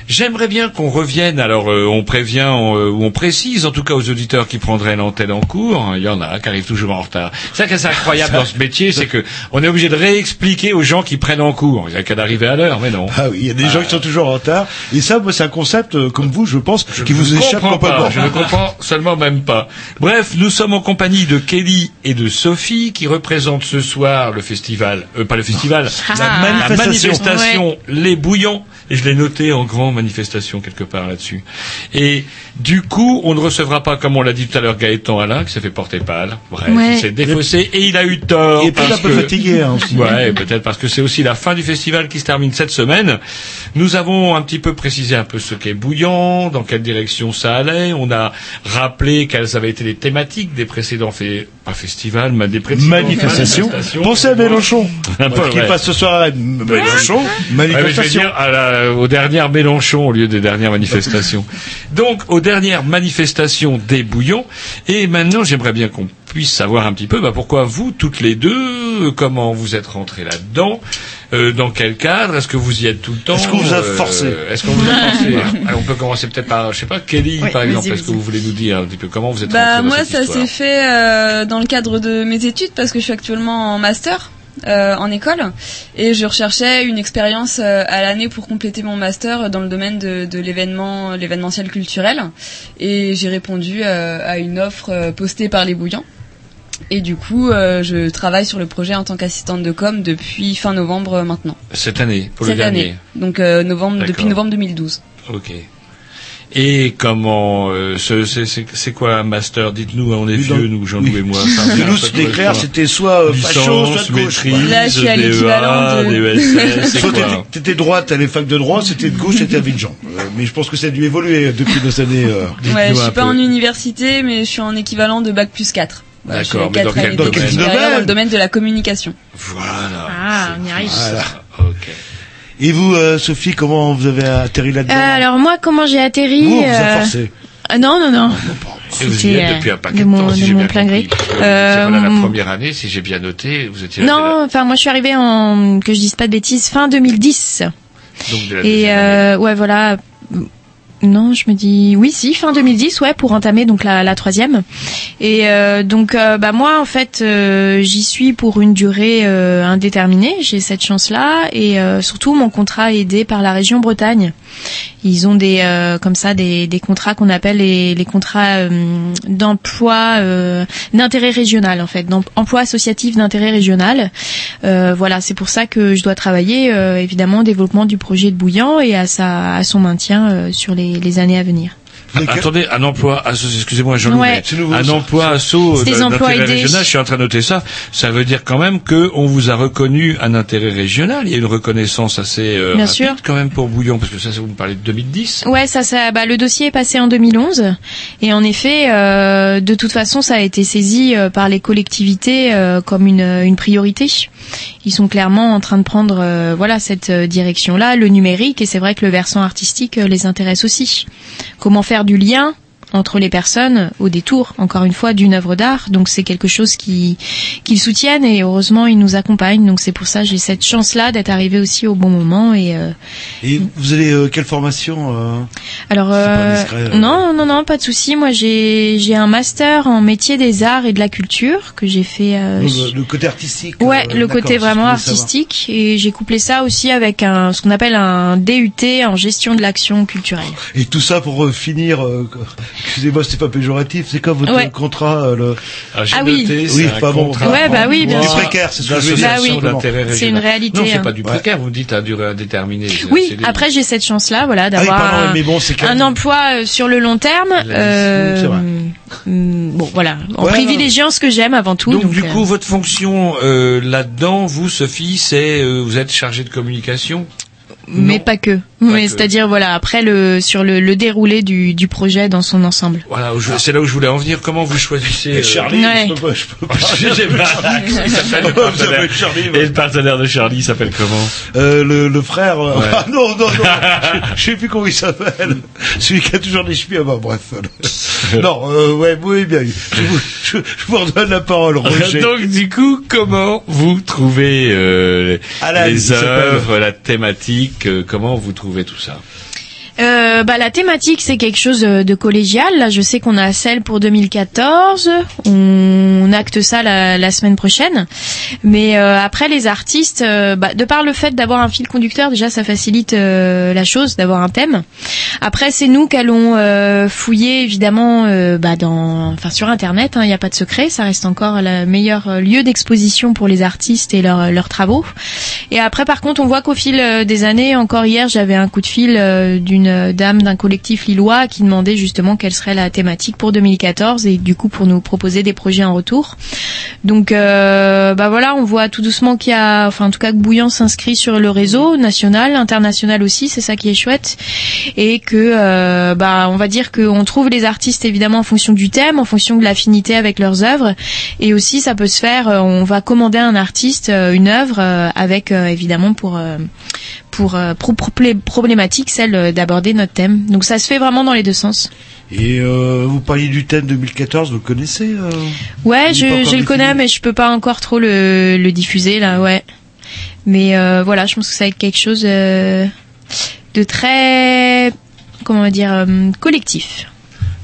J'aimerais bien qu'on revienne, alors euh, on prévient on, euh, ou on précise en tout cas aux auditeurs qui prendraient l'antenne en cours, il y en a qui arrivent toujours en retard. C'est ça qui est incroyable dans ce métier, c'est que on est obligé de réexpliquer aux gens qui prennent en cours. Il y a qu'à d'arriver à l'heure, mais non. Ah oui, il y a des gens qui sont toujours en retard. Et ça, moi, c'est un concept, euh, comme vous, je pense, qui vous échappe complètement. Je ne comprends seulement même pas. Bref, nous sommes en compagnie de Kelly et de Sophie qui représentent ce soir le festival, euh, pas le festival, Ah. la, La la manifestation. manifestation Les Bouillons. Et je l'ai noté en grand manifestation quelque part là-dessus. Et du coup, on ne recevra pas, comme on l'a dit tout à l'heure, Gaëtan Alain, qui s'est fait porter pâle. Bref, Ouais. il s'est défaussé et il a eu tort. Il est peut-être un peu que- fatigué, hein, aussi. Ouais, peut-être parce que c'est aussi la fin du festival qui se termine cette semaine. Nous avons un petit peu précisé un peu ce qu'est Bouillant, dans quelle direction ça allait. On a rappelé quelles avaient été les thématiques des précédents faits, pas festivals, mais des précédents Manifestation. manifestations. Pensez à Mélenchon. [LAUGHS] Un peu, qui ouais. passe ce soir à Mélenchon. Ouais, mais je vais Manifestation. dire à la- aux dernières Mélenchon au lieu des dernières manifestations. Donc, aux dernières manifestations des Bouillons. Et maintenant, j'aimerais bien qu'on puisse savoir un petit peu bah, pourquoi vous, toutes les deux, euh, comment vous êtes rentrées là-dedans, euh, dans quel cadre, est-ce que vous y êtes tout le temps Est-ce qu'on vous a euh, forcé Est-ce qu'on vous a [LAUGHS] forcé Alors, On peut commencer peut-être par, je sais pas, Kelly, Oui, par exemple. Est-ce que vous voulez nous dire un petit peu comment vous êtes Bah rentrée dans moi cette ça s'est fait euh, dans le cadre de mes études parce que je suis actuellement en master euh, en école. Et je recherchais une expérience euh, à l'année pour compléter mon master dans le domaine de, de l'événement l'événementiel culturel. Et j'ai répondu euh, à une offre postée par les Bouillants. Et du coup je travaille sur le projet en tant qu'assistante de com depuis fin novembre maintenant. Cette année, pour cette le dernier. année donc novembre depuis novembre 2012 Ok. Et comment euh, ce- c'est quoi un master Dites-nous, on est vieux, nous, Jean-Loup et moi. Nous, c'était clair, c'était soit euh, facho, Licence, soit de gauche. maîtrise, Là, je suis à DEA, l'équivalent de- DESS, [LAUGHS] c'est Soit t'étais- droite à les facs de droit, c'était de gauche, c'était à Abidjan. Euh, mais je pense que ça a dû évoluer depuis nos années. euh. Ouais, je suis pas peu. en université, mais je suis en équivalent de bac plus 4. Voilà, je suis D'accord, mais dans quatre quel domaine dans le domaine de la communication. Voilà. Ah, on y arrive. Voilà. Ok. Et vous, euh, Sophie, comment vous avez atterri là-dedans Euh, alors moi, comment j'ai atterri Vous, on vous a euh, forcé. ah, Non, non, non. Et vous y C'était, êtes euh, depuis un paquet de de, mon, temps, si j'ai bien plein compris. Euh, C'est voilà la première année, si j'ai bien noté, vous étiez non, enfin moi je suis arrivée en que je dise pas de bêtises fin 2010. la- donc de la Et euh, ouais voilà. Non, je me dis oui, si fin 2010, ouais, pour entamer donc la, troisième. Et euh, donc euh, bah moi en fait euh, j'y suis pour une durée indéterminée. J'ai cette chance-là et euh, surtout mon contrat est aidé par la région Bretagne. Ils ont des euh, comme ça des, contrats qu'on appelle les, contrats euh, d'emploi euh, d'intérêt régional en fait, d'emploi associatif d'intérêt régional. Voilà, c'est pour ça que je dois travailler évidemment au développement du projet de Bouillant et à sa à son maintien sur les, les années à venir. Attendez, un emploi, asso- excusez-moi, jean Ouais. Nouveau, un ça. emploi des emplois d'intérêt régional, je suis en train de noter ça. Ça veut dire quand même que on vous a reconnu un intérêt régional. Il y a une reconnaissance assez euh, Bien rapide sûr. quand même pour Bouillon, parce que ça, ça vous me parlez de 2010. Ouais, ça, ça, bah, le dossier est passé en 2011 et en effet, euh, de toute façon, ça a été saisi euh, par les collectivités euh, comme une, une priorité. Ils sont clairement en train de prendre, euh, voilà, cette euh, direction-là, le numérique, et c'est vrai que le versant artistique euh, les intéresse aussi. Comment faire du lien entre les personnes au détour, encore une fois, d'une œuvre d'art. Donc c'est quelque chose qui qu'ils soutiennent et heureusement ils nous accompagnent. Donc c'est pour ça j'ai cette chance-là d'être arrivée aussi au bon moment et euh, Et vous avez euh, quelle formation euh alors pas euh, discret, euh. non non non pas de souci. Moi j'ai j'ai un master en métier des arts et de la culture que j'ai fait. euh, le, le côté artistique Ouais, euh, le côté vraiment savoir. artistique et j'ai couplé ça aussi avec un ce qu'on appelle un DUT en gestion de l'action culturelle. Et tout ça pour euh, finir, euh, excusez-moi, c'est pas péjoratif, c'est quoi votre Ouais. contrat euh, le... Ah, oui. noté, oui, c'est un pas bon. Ouais, bah oui, bien C'est sûr. précaire, c'est ce que je veux dire. Bah oui. C'est une réalité, Non, c'est hein. pas du précaire. Vous dites à durée indéterminée. Oui, après j'ai cette chance-là, voilà, Ah oui, d'avoir un, emploi euh, sur le long terme. Euh, c'est vrai. mm, bon, voilà, en Ouais, privilégiant ce que j'aime avant tout. Donc, Donc, du euh, coup, votre fonction euh, là-dedans, vous, Sophie, c'est euh, vous êtes chargée de communication? Mais pas que. mais c'est-à-dire voilà après le sur le, le déroulé du, du projet dans son ensemble. Voilà, c'est là où je voulais en venir. Comment vous choisissez euh, Charlie, Ouais. je peux pas, je peux le Charlie, Et le partenaire de Charlie s'appelle comment Euh, le, le frère. euh, Ouais. [LAUGHS] Ah non, non, non. je, [LAUGHS] je sais plus comment il s'appelle. Celui qui a toujours des cheveux. Ah bah, bref. non, euh, ouais, oui, bien. Je vous, je, je vous redonne la parole, Roger. [LAUGHS] Donc du coup, comment vous trouvez euh, les œuvres, la thématique, comment vous trouvez tout ça? Euh, bah, la thématique c'est quelque chose euh, de collégial. Là, je sais qu'on a celle pour 2014. On acte ça la, semaine prochaine. Mais euh, après les artistes, euh, bah, de par le fait d'avoir un fil conducteur, déjà ça facilite euh, la chose d'avoir un thème. Après, c'est nous qu'allons fouiller évidemment bah, dans, enfin sur internet. Il n'y a pas de secret. Ça reste encore le meilleur lieu d'exposition pour les artistes et leurs leurs travaux. Et après, par contre, on voit qu'au fil des années, encore hier, j'avais un coup de fil euh, dame d'un collectif lillois qui demandait justement quelle serait la thématique pour 2014 et du coup pour nous proposer des projets en retour. Donc, euh, bah voilà, on voit tout doucement qu'il y a, enfin en tout cas que Bouillant s'inscrit sur le réseau national, international aussi, c'est ça qui est chouette, et que, euh, bah on va dire qu'on trouve les artistes évidemment en fonction du thème, en fonction de l'affinité avec leurs œuvres, et aussi ça peut se faire, euh, on va commander à un artiste une œuvre avec évidemment pour pour, euh, pro- problématique celle euh, d'aborder notre thème. Donc ça se fait vraiment dans les deux sens. Et euh, vous parliez du thème 2014, vous le connaissez euh? Ouais, je, le connais, mais je peux pas encore trop le, le diffuser là, ouais. Mais euh, voilà, je pense que ça va être quelque chose euh, de très, comment on va dire, euh, collectif.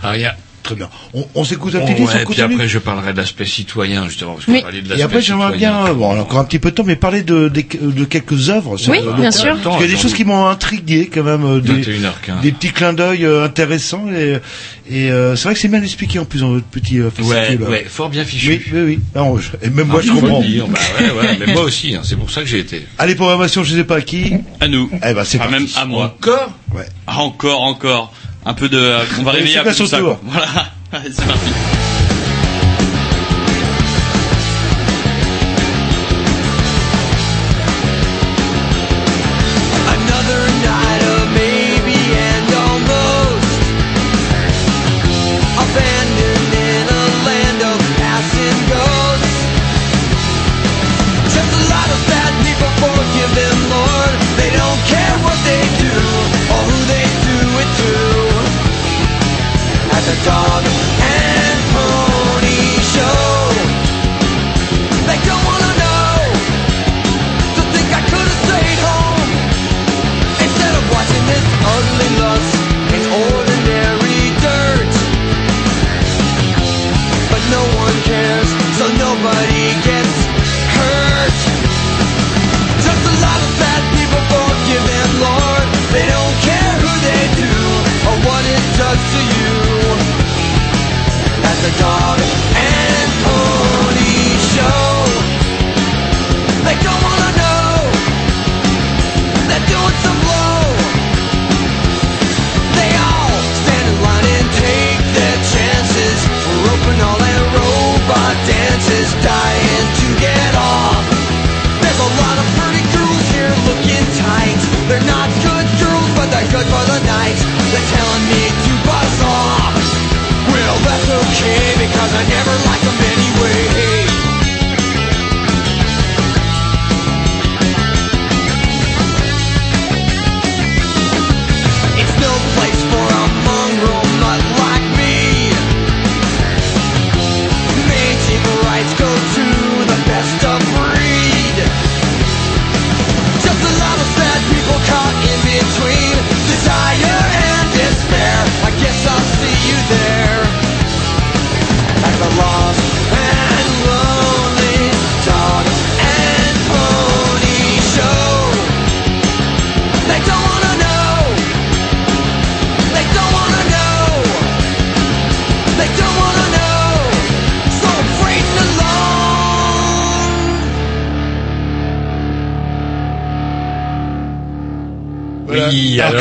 Ah, il y a- Très bien. On, on s'écoute un Oh, petit disque, ouais, on puis continue après je parlerai de l'aspect citoyen justement parce qu'on Oui. parlait de Et l'aspect après, j'aimerais citoyen. bien, bon, on a encore un petit peu de temps, mais parler de, de, de quelques œuvres. sur Oui, le bien sûr. Parce qu'il y a des choses qui m'ont intrigué, quand même, euh, des, 21h15. des petits clins d'œil euh, intéressants. Et, et euh, c'est vrai que c'est bien expliqué en plus dans votre petit euh, Ouais, fascicule. ouais, fort bien fichu. Oui, oui, oui. Non, je- et même moi, Ah, je comprends. dire. Bah ouais, ouais, mais moi aussi, hein, c'est pour ça que j'ai été. Allez, programmation, je sais pas à qui. À nous. Eh ben, c'est parti. même à moi. Encore? Ouais. Ah, encore, encore. Un peu de. On va [LAUGHS] réveiller un peu tout ça. tour. quoi. Voilà. [LAUGHS] Allez, c'est parti.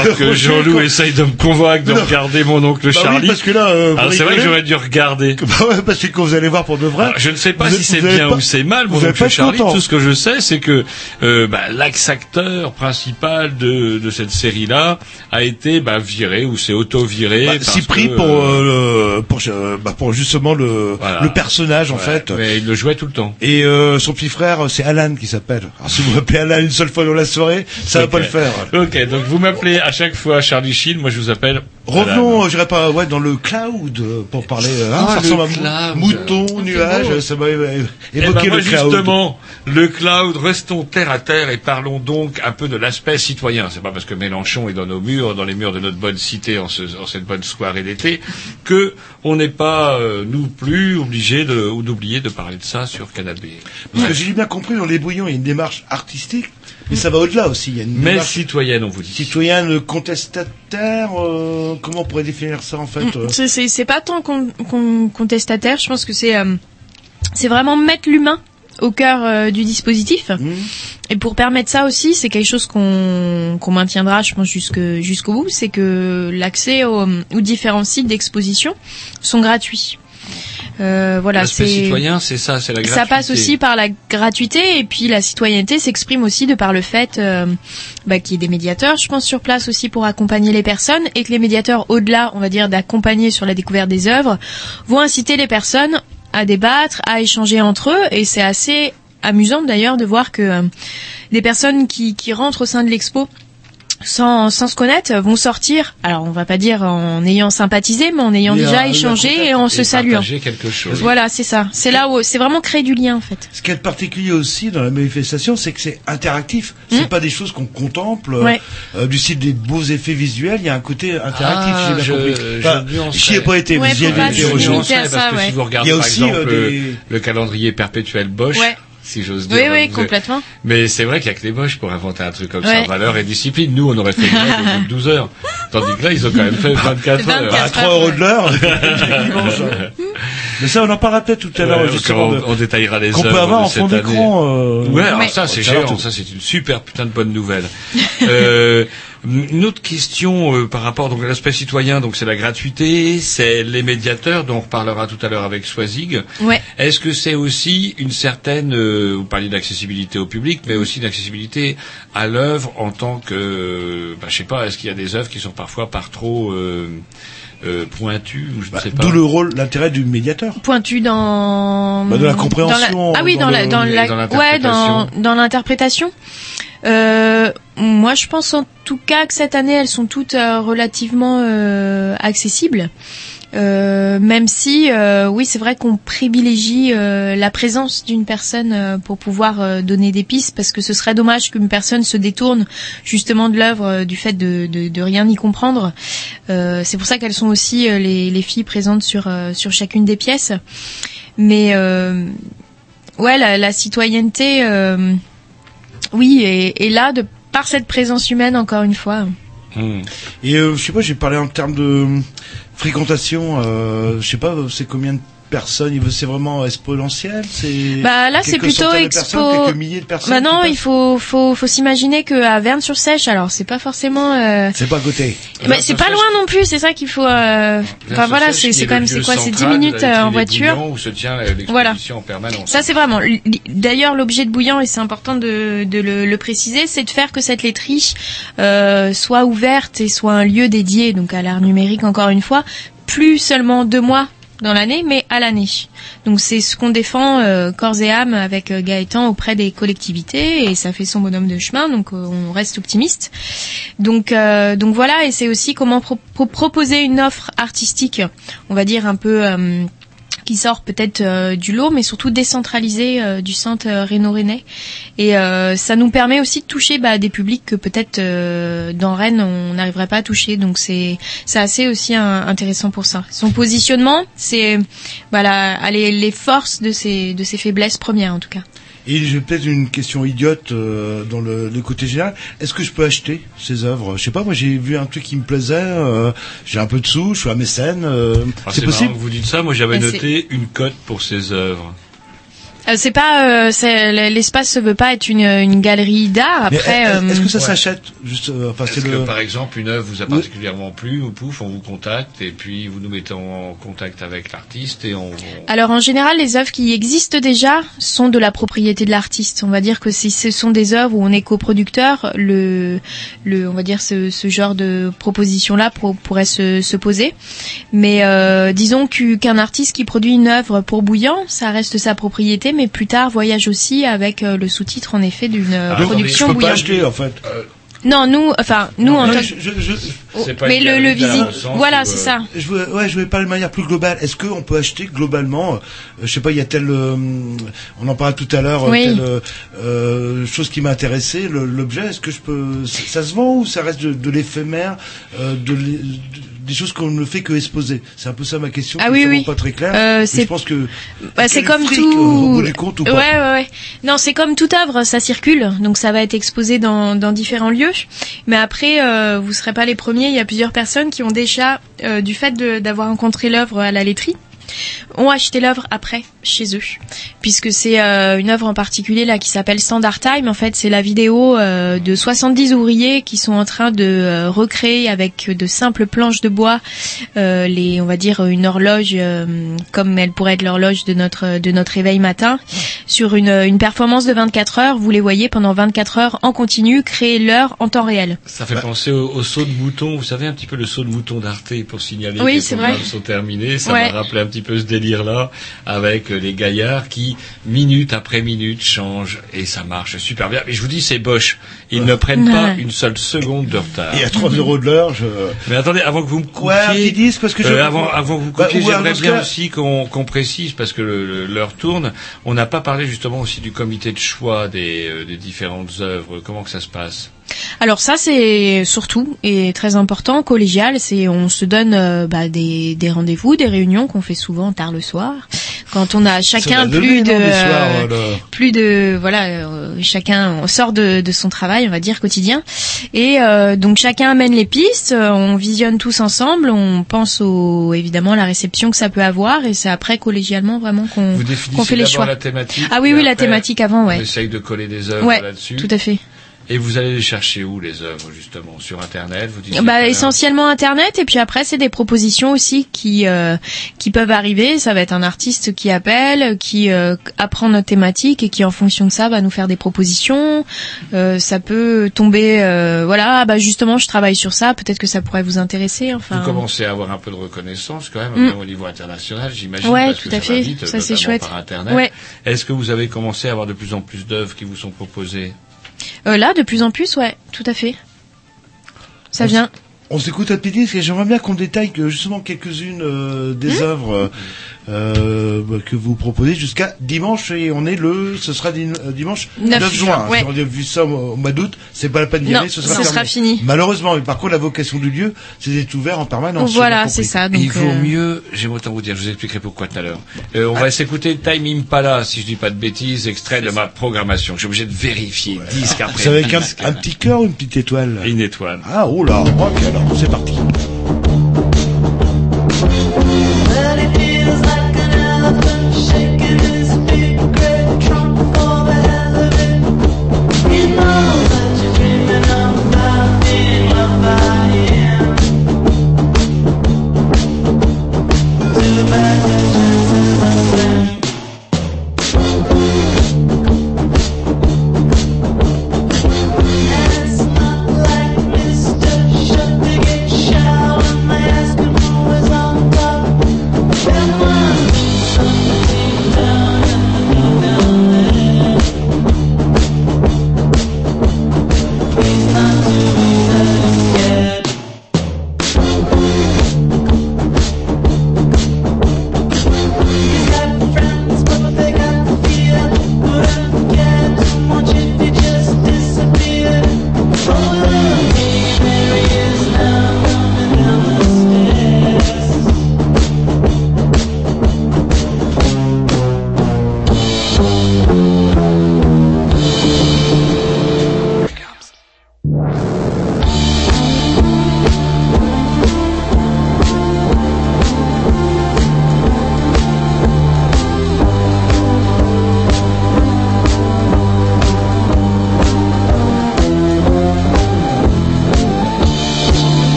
Alors que [LAUGHS] Jean-Loup essaye de me convaincre de Non. regarder mon oncle Bah oui, Charlie. parce que là, euh, alors c'est vrai que j'aurais dû regarder. [LAUGHS] Bah ouais, parce que quand vous allez voir pour de vrai. Alors, je ne sais pas vous si c'est bien pas- ou c'est mal, mon oncle Charlie. Tout ce que je sais, c'est que euh, bah, l'ex-acteur principal de, de cette série-là a été bah, viré ou s'est auto-viré. Bah, s'y pris que, pour, euh, euh, le- pour, bah, pour justement le, Voilà. le personnage en ouais, fait. Mais il le jouait tout le temps. Et son petit frère, c'est Alan qui s'appelle. Alors si vous m'appelez Alan une seule fois dans la soirée, ça va Ok. pas le faire. Ok, donc vous m'appelez à chaque fois Charlie Sheen, moi je vous appelle. Revenons, je dirais pas, ouais, dans le cloud pour parler. hein, Ah, ça le ressemble cloud. à mou- mouton, Ah, nuage, ça m'a euh, Eh ben, évoqué moi, le cloud. Justement, le cloud, restons terre à terre et parlons donc un peu de l'aspect citoyen. C'est pas parce que Mélenchon est dans nos murs, dans les murs de notre bonne cité en, ce- en cette bonne soirée d'été, que on n'est pas euh, nous plus obligés de ou d'oublier de parler de ça sur Canal B. Parce que j'ai bien compris, dans les bouillons, il y a une démarche artistique, mais ça va au-delà aussi. Il y a une Mais démarche citoyenne, on vous dit. citoyenne contestataire. euh, comment on pourrait définir ça en fait euh C'est- C'est c'est pas tant con- con- contestataire, je pense que c'est euh, c'est vraiment mettre l'humain au cœur euh, du dispositif. Et pour permettre ça aussi, c'est quelque chose qu'on qu'on maintiendra, je pense, jusque jusqu'au bout, c'est que l'accès aux, aux différents sites d'exposition sont gratuits. Euh, voilà, c'est citoyen, c'est ça, c'est la gratuité. ça passe aussi par la gratuité et puis la citoyenneté s'exprime aussi de par le fait euh, bah, qu'il y ait des médiateurs, je pense, sur place aussi pour accompagner les personnes et que les médiateurs, au-delà, on va dire, d'accompagner sur la découverte des œuvres, vont inciter les personnes à débattre, à échanger entre eux et c'est assez amusant d'ailleurs de voir que euh, des personnes qui, qui rentrent au sein de l'expo sans, sans se connaître vont sortir, alors on va pas dire en ayant sympathisé, mais en ayant déjà échangé et en se saluant. partager quelque chose. Voilà, c'est ça. C'est là où c'est vraiment créer du lien en fait. Ce qui est particulier aussi dans la manifestation, c'est que c'est interactif. C'est pas des choses qu'on contemple. Ouais. Euh, du style des beaux effets visuels, il y a un côté interactif. Ah, j'ai je- compris. je Enfin, nuancerais. J'y ai pas été, Ouais, mais j'y ai été. Il y a par aussi, exemple euh, le- des- le calendrier perpétuel Bosch, Ouais. Si j'ose dire. Oui, hein, oui, vous- complètement. Mais c'est vrai qu'il y a que les Bosch pour inventer un truc comme Ouais. ça. Valeur et discipline. Nous, on aurait fait une grève au bout de 12 heures. Tandis que là, ils ont quand même fait [LAUGHS] 24 heures. 24 À 3 euros de l'heure. [LAUGHS] [LAUGHS] Mais ça, on en parlera peut-être tout à l'heure, Ouais, on, détaillera les Qu'on peut avoir de en fond d'écran. euh, Ouais, alors ça c'est géant, ça c'est une super putain de bonne nouvelle. [LAUGHS] euh, une autre question euh, par rapport donc à l'aspect citoyen, donc c'est la gratuité, c'est les médiateurs dont on reparlera tout à l'heure avec Swazig. Ouais. Est-ce que c'est aussi une certaine, euh, vous parliez d'accessibilité au public, mais aussi d'accessibilité à l'œuvre en tant que, bah, je sais pas, est-ce qu'il y a des œuvres qui sont parfois par trop euh, euh, pointues ou je ne sais pas. Bah, D'où le rôle, l'intérêt du médiateur. Pointu dans Bah, de la compréhension, dans la- Ah oui, dans dans, la le- dans la dans ouais dans l'interprétation. dans l'interprétation. Euh, moi, je pense en tout cas que cette année, elles sont toutes euh, relativement euh, accessibles. Euh, même si, euh, oui, c'est vrai qu'on privilégie euh, la présence d'une personne euh, pour pouvoir euh, donner des pistes, parce que ce serait dommage qu'une personne se détourne justement de l'œuvre euh, du fait de, de, de rien y comprendre. C'est pour ça qu'elles sont aussi les, les filles présentes sur sur chacune des pièces. Mais ouais, la, la citoyenneté, oui, est, est là de par cette présence humaine encore une fois. Hmm. Et euh, je sais pas, j'ai parlé en termes de fréquentation. Euh, je sais pas, c'est combien de personnes C'est vraiment exponentiel C'est Bah là, c'est plutôt expo. quelques milliers de personnes. Bah non, il faut faut faut s'imaginer que à Verne-sur-Sèche, alors c'est pas forcément. Euh... C'est pas à côté. bah, c'est pas loin non plus, c'est ça qu'il faut. Euh... Enfin voilà, c'est quand même c'est quoi, c'est 10 central minutes euh, en voiture. Où se tient Voilà. en permanence. Ça c'est vraiment. D'ailleurs, l'objet de Bouillant et c'est important de, de le, le préciser, c'est de faire que cette laiterie euh, soit ouverte et soit un lieu dédié donc à l'art numérique encore une fois, plus seulement deux mois dans l'année, mais à l'année. Donc c'est ce qu'on défend euh, corps et âme avec euh, Gaëtan auprès des collectivités et ça fait son bonhomme de chemin, donc euh, on reste optimiste. Donc euh, donc voilà et c'est aussi comment pro- pro- proposer une offre artistique, on va dire un peu euh, qui sort peut-être euh, du lot, mais surtout décentralisé euh, du centre euh, Réno-Rennais. Et ça nous permet aussi de toucher bah, des publics que peut-être dans Rennes on n'arriverait pas à toucher. Donc c'est c'est assez aussi intéressant pour ça. Son positionnement, c'est voilà, aller les forces de ses de ses faiblesses premières en tout cas. Et j'ai peut-être une question idiote euh, dans le, le côté général. Est-ce que je peux acheter ces œuvres? Je sais pas, moi j'ai vu un truc qui me plaisait. euh, j'ai un peu de sous, je suis un mécène. euh, Ah, c'est marrant possible que vous dites ça. Moi, j'avais Mais noté une cote pour ces œuvres. Euh, c'est pas, euh, c'est- l'espace se veut pas être une, une galerie d'art. Après, est- est-ce que ça euh, s'achète juste euh, Enfin, Est-ce c'est que le. par exemple une œuvre vous a particulièrement plu ou pouf, on vous contacte et puis vous nous mettez en contact avec l'artiste et on. Alors en général, les œuvres qui existent déjà sont de la propriété de l'artiste. On va dire que si ce sont des œuvres où on est coproducteur, le, le, on va dire ce, ce genre de proposition-là pour- pourrait se, se poser. Mais euh, disons qu'un artiste qui produit une œuvre pour Bouillant, ça reste sa propriété, mais plus tard voyage aussi avec euh, le sous-titre en effet d'une euh, Donc, production je peux pas acheter en fait. Non, nous, enfin nous en Non, tant je- je- je- Oh, mais le, le visite, voilà, c'est ça. Je veux, ouais, je vais parler de manière plus globale. Est-ce qu'on peut acheter globalement, euh, je sais pas, il y a telle, euh, on en parlait tout à l'heure, euh, Oui. telle euh, euh, chose qui m'a intéressé, l'objet. Est-ce que je peux, ça, ça se vend ou ça reste de, l'éphémère, euh, de- des choses qu'on ne fait que exposer C'est un peu ça ma question. Ah oui, oui. pas très claire. Euh, c'est- je pense que Bah, c'est comme fric, tout. au bout du compte ou pas Ouais, ouais, ouais. Non, c'est comme toute œuvre, ça circule, donc ça va être exposé dans, dans différents lieux. Mais après, euh, vous serez pas les premiers. Il y a plusieurs personnes qui ont déjà, euh, du fait de- d'avoir rencontré l'œuvre à la laiterie, ont acheté l'œuvre après chez eux, puisque c'est euh, une œuvre en particulier là qui s'appelle Standard Time. En fait, c'est la vidéo euh, de 70 ouvriers qui sont en train de euh, recréer avec de simples planches de bois euh, les, on va dire une horloge comme elle pourrait être l'horloge de notre de notre réveil matin sur une, une performance de 24 heures. Vous les voyez pendant 24 heures en continu créer l'heure en temps réel. Ça fait penser au, au saut de mouton. Vous savez un petit peu le saut de mouton d'Arte pour signaler Oui, que les programmes vrai. sont terminés. Ça Ouais. m'a rappelé un petit peu ce délire-là avec euh, les gaillards qui minute après minute changent et ça marche super bien. Mais je vous dis, c'est Bosch. Ils ne prennent pas une seule seconde de retard. Et à 3 euros de l'heure, je. Mais attendez, avant que vous me coupiez, Ouais, un petit disque, parce que je- euh, avant, avant que vous Bah, coupiez, ou un j'aimerais bien aussi qu'on qu'on précise parce que l'heure tourne. On n'a pas parlé justement aussi du comité de choix des, euh, des différentes œuvres. Comment que ça se passe? Alors ça c'est surtout et très important collégial, c'est on se donne euh, bah, des, des rendez-vous, des réunions qu'on fait souvent tard le soir, quand on a chacun plus de soirs, euh, voilà. plus de voilà euh, chacun on sort de, de son travail on va dire quotidien et euh, donc chacun amène les pistes, euh, on visionne tous ensemble, on pense au évidemment la réception que ça peut avoir et c'est après collégialement vraiment qu'on qu'on fait les choix. la thématique. Ah oui oui la thématique avant On ouais. essaye de coller des œuvres Ouais, là-dessus. tout à fait. Et vous allez les chercher où les œuvres justement? Sur Internet vous disiez Bah essentiellement internet et puis après c'est des propositions aussi qui euh, qui peuvent arriver. Ça va être un artiste qui appelle, qui euh, apprend notre thématique et qui en fonction de ça va nous faire des propositions. Euh, ça peut tomber, voilà, ah bah justement je travaille sur ça. Peut-être que ça pourrait vous intéresser. Enfin. Vous commencez à avoir un peu de reconnaissance quand même, Mm. au niveau international, j'imagine. Ouais, parce tout que à ça fait. va vite, Ça, c'est chouette. Par Internet. Ouais. Est-ce que vous avez commencé à avoir de plus en plus d'œuvres qui vous sont proposées? Euh, là de plus en plus, ouais, tout à fait. Ça On vient. On s'écoute un petit disque et j'aimerais bien qu'on détaille que justement quelques-unes euh, des Mmh. œuvres euh, euh, bah, que vous proposez jusqu'à dimanche et on est le, ce sera euh, dimanche 9 9, juin. juin, ouais. Si on a vu ça au, au mois d'août, c'est pas la peine d'y aller, ce sera, ce sera fini. Malheureusement, mais par contre la vocation du lieu, c'est d'être ouvert en permanence. Voilà, c'est ça, Il donc, vaut euh, mieux, j'aime autant vous dire, je vous expliquerai pourquoi tout à l'heure. Euh, on va s'écouter Time Impala, si je dis pas de bêtises, extrait de ma programmation. Je suis obligé de vérifier disque après C'est avec un petit cœur ou une petite étoile? Une étoile. Ah, oh là, ok, alors c'est parti.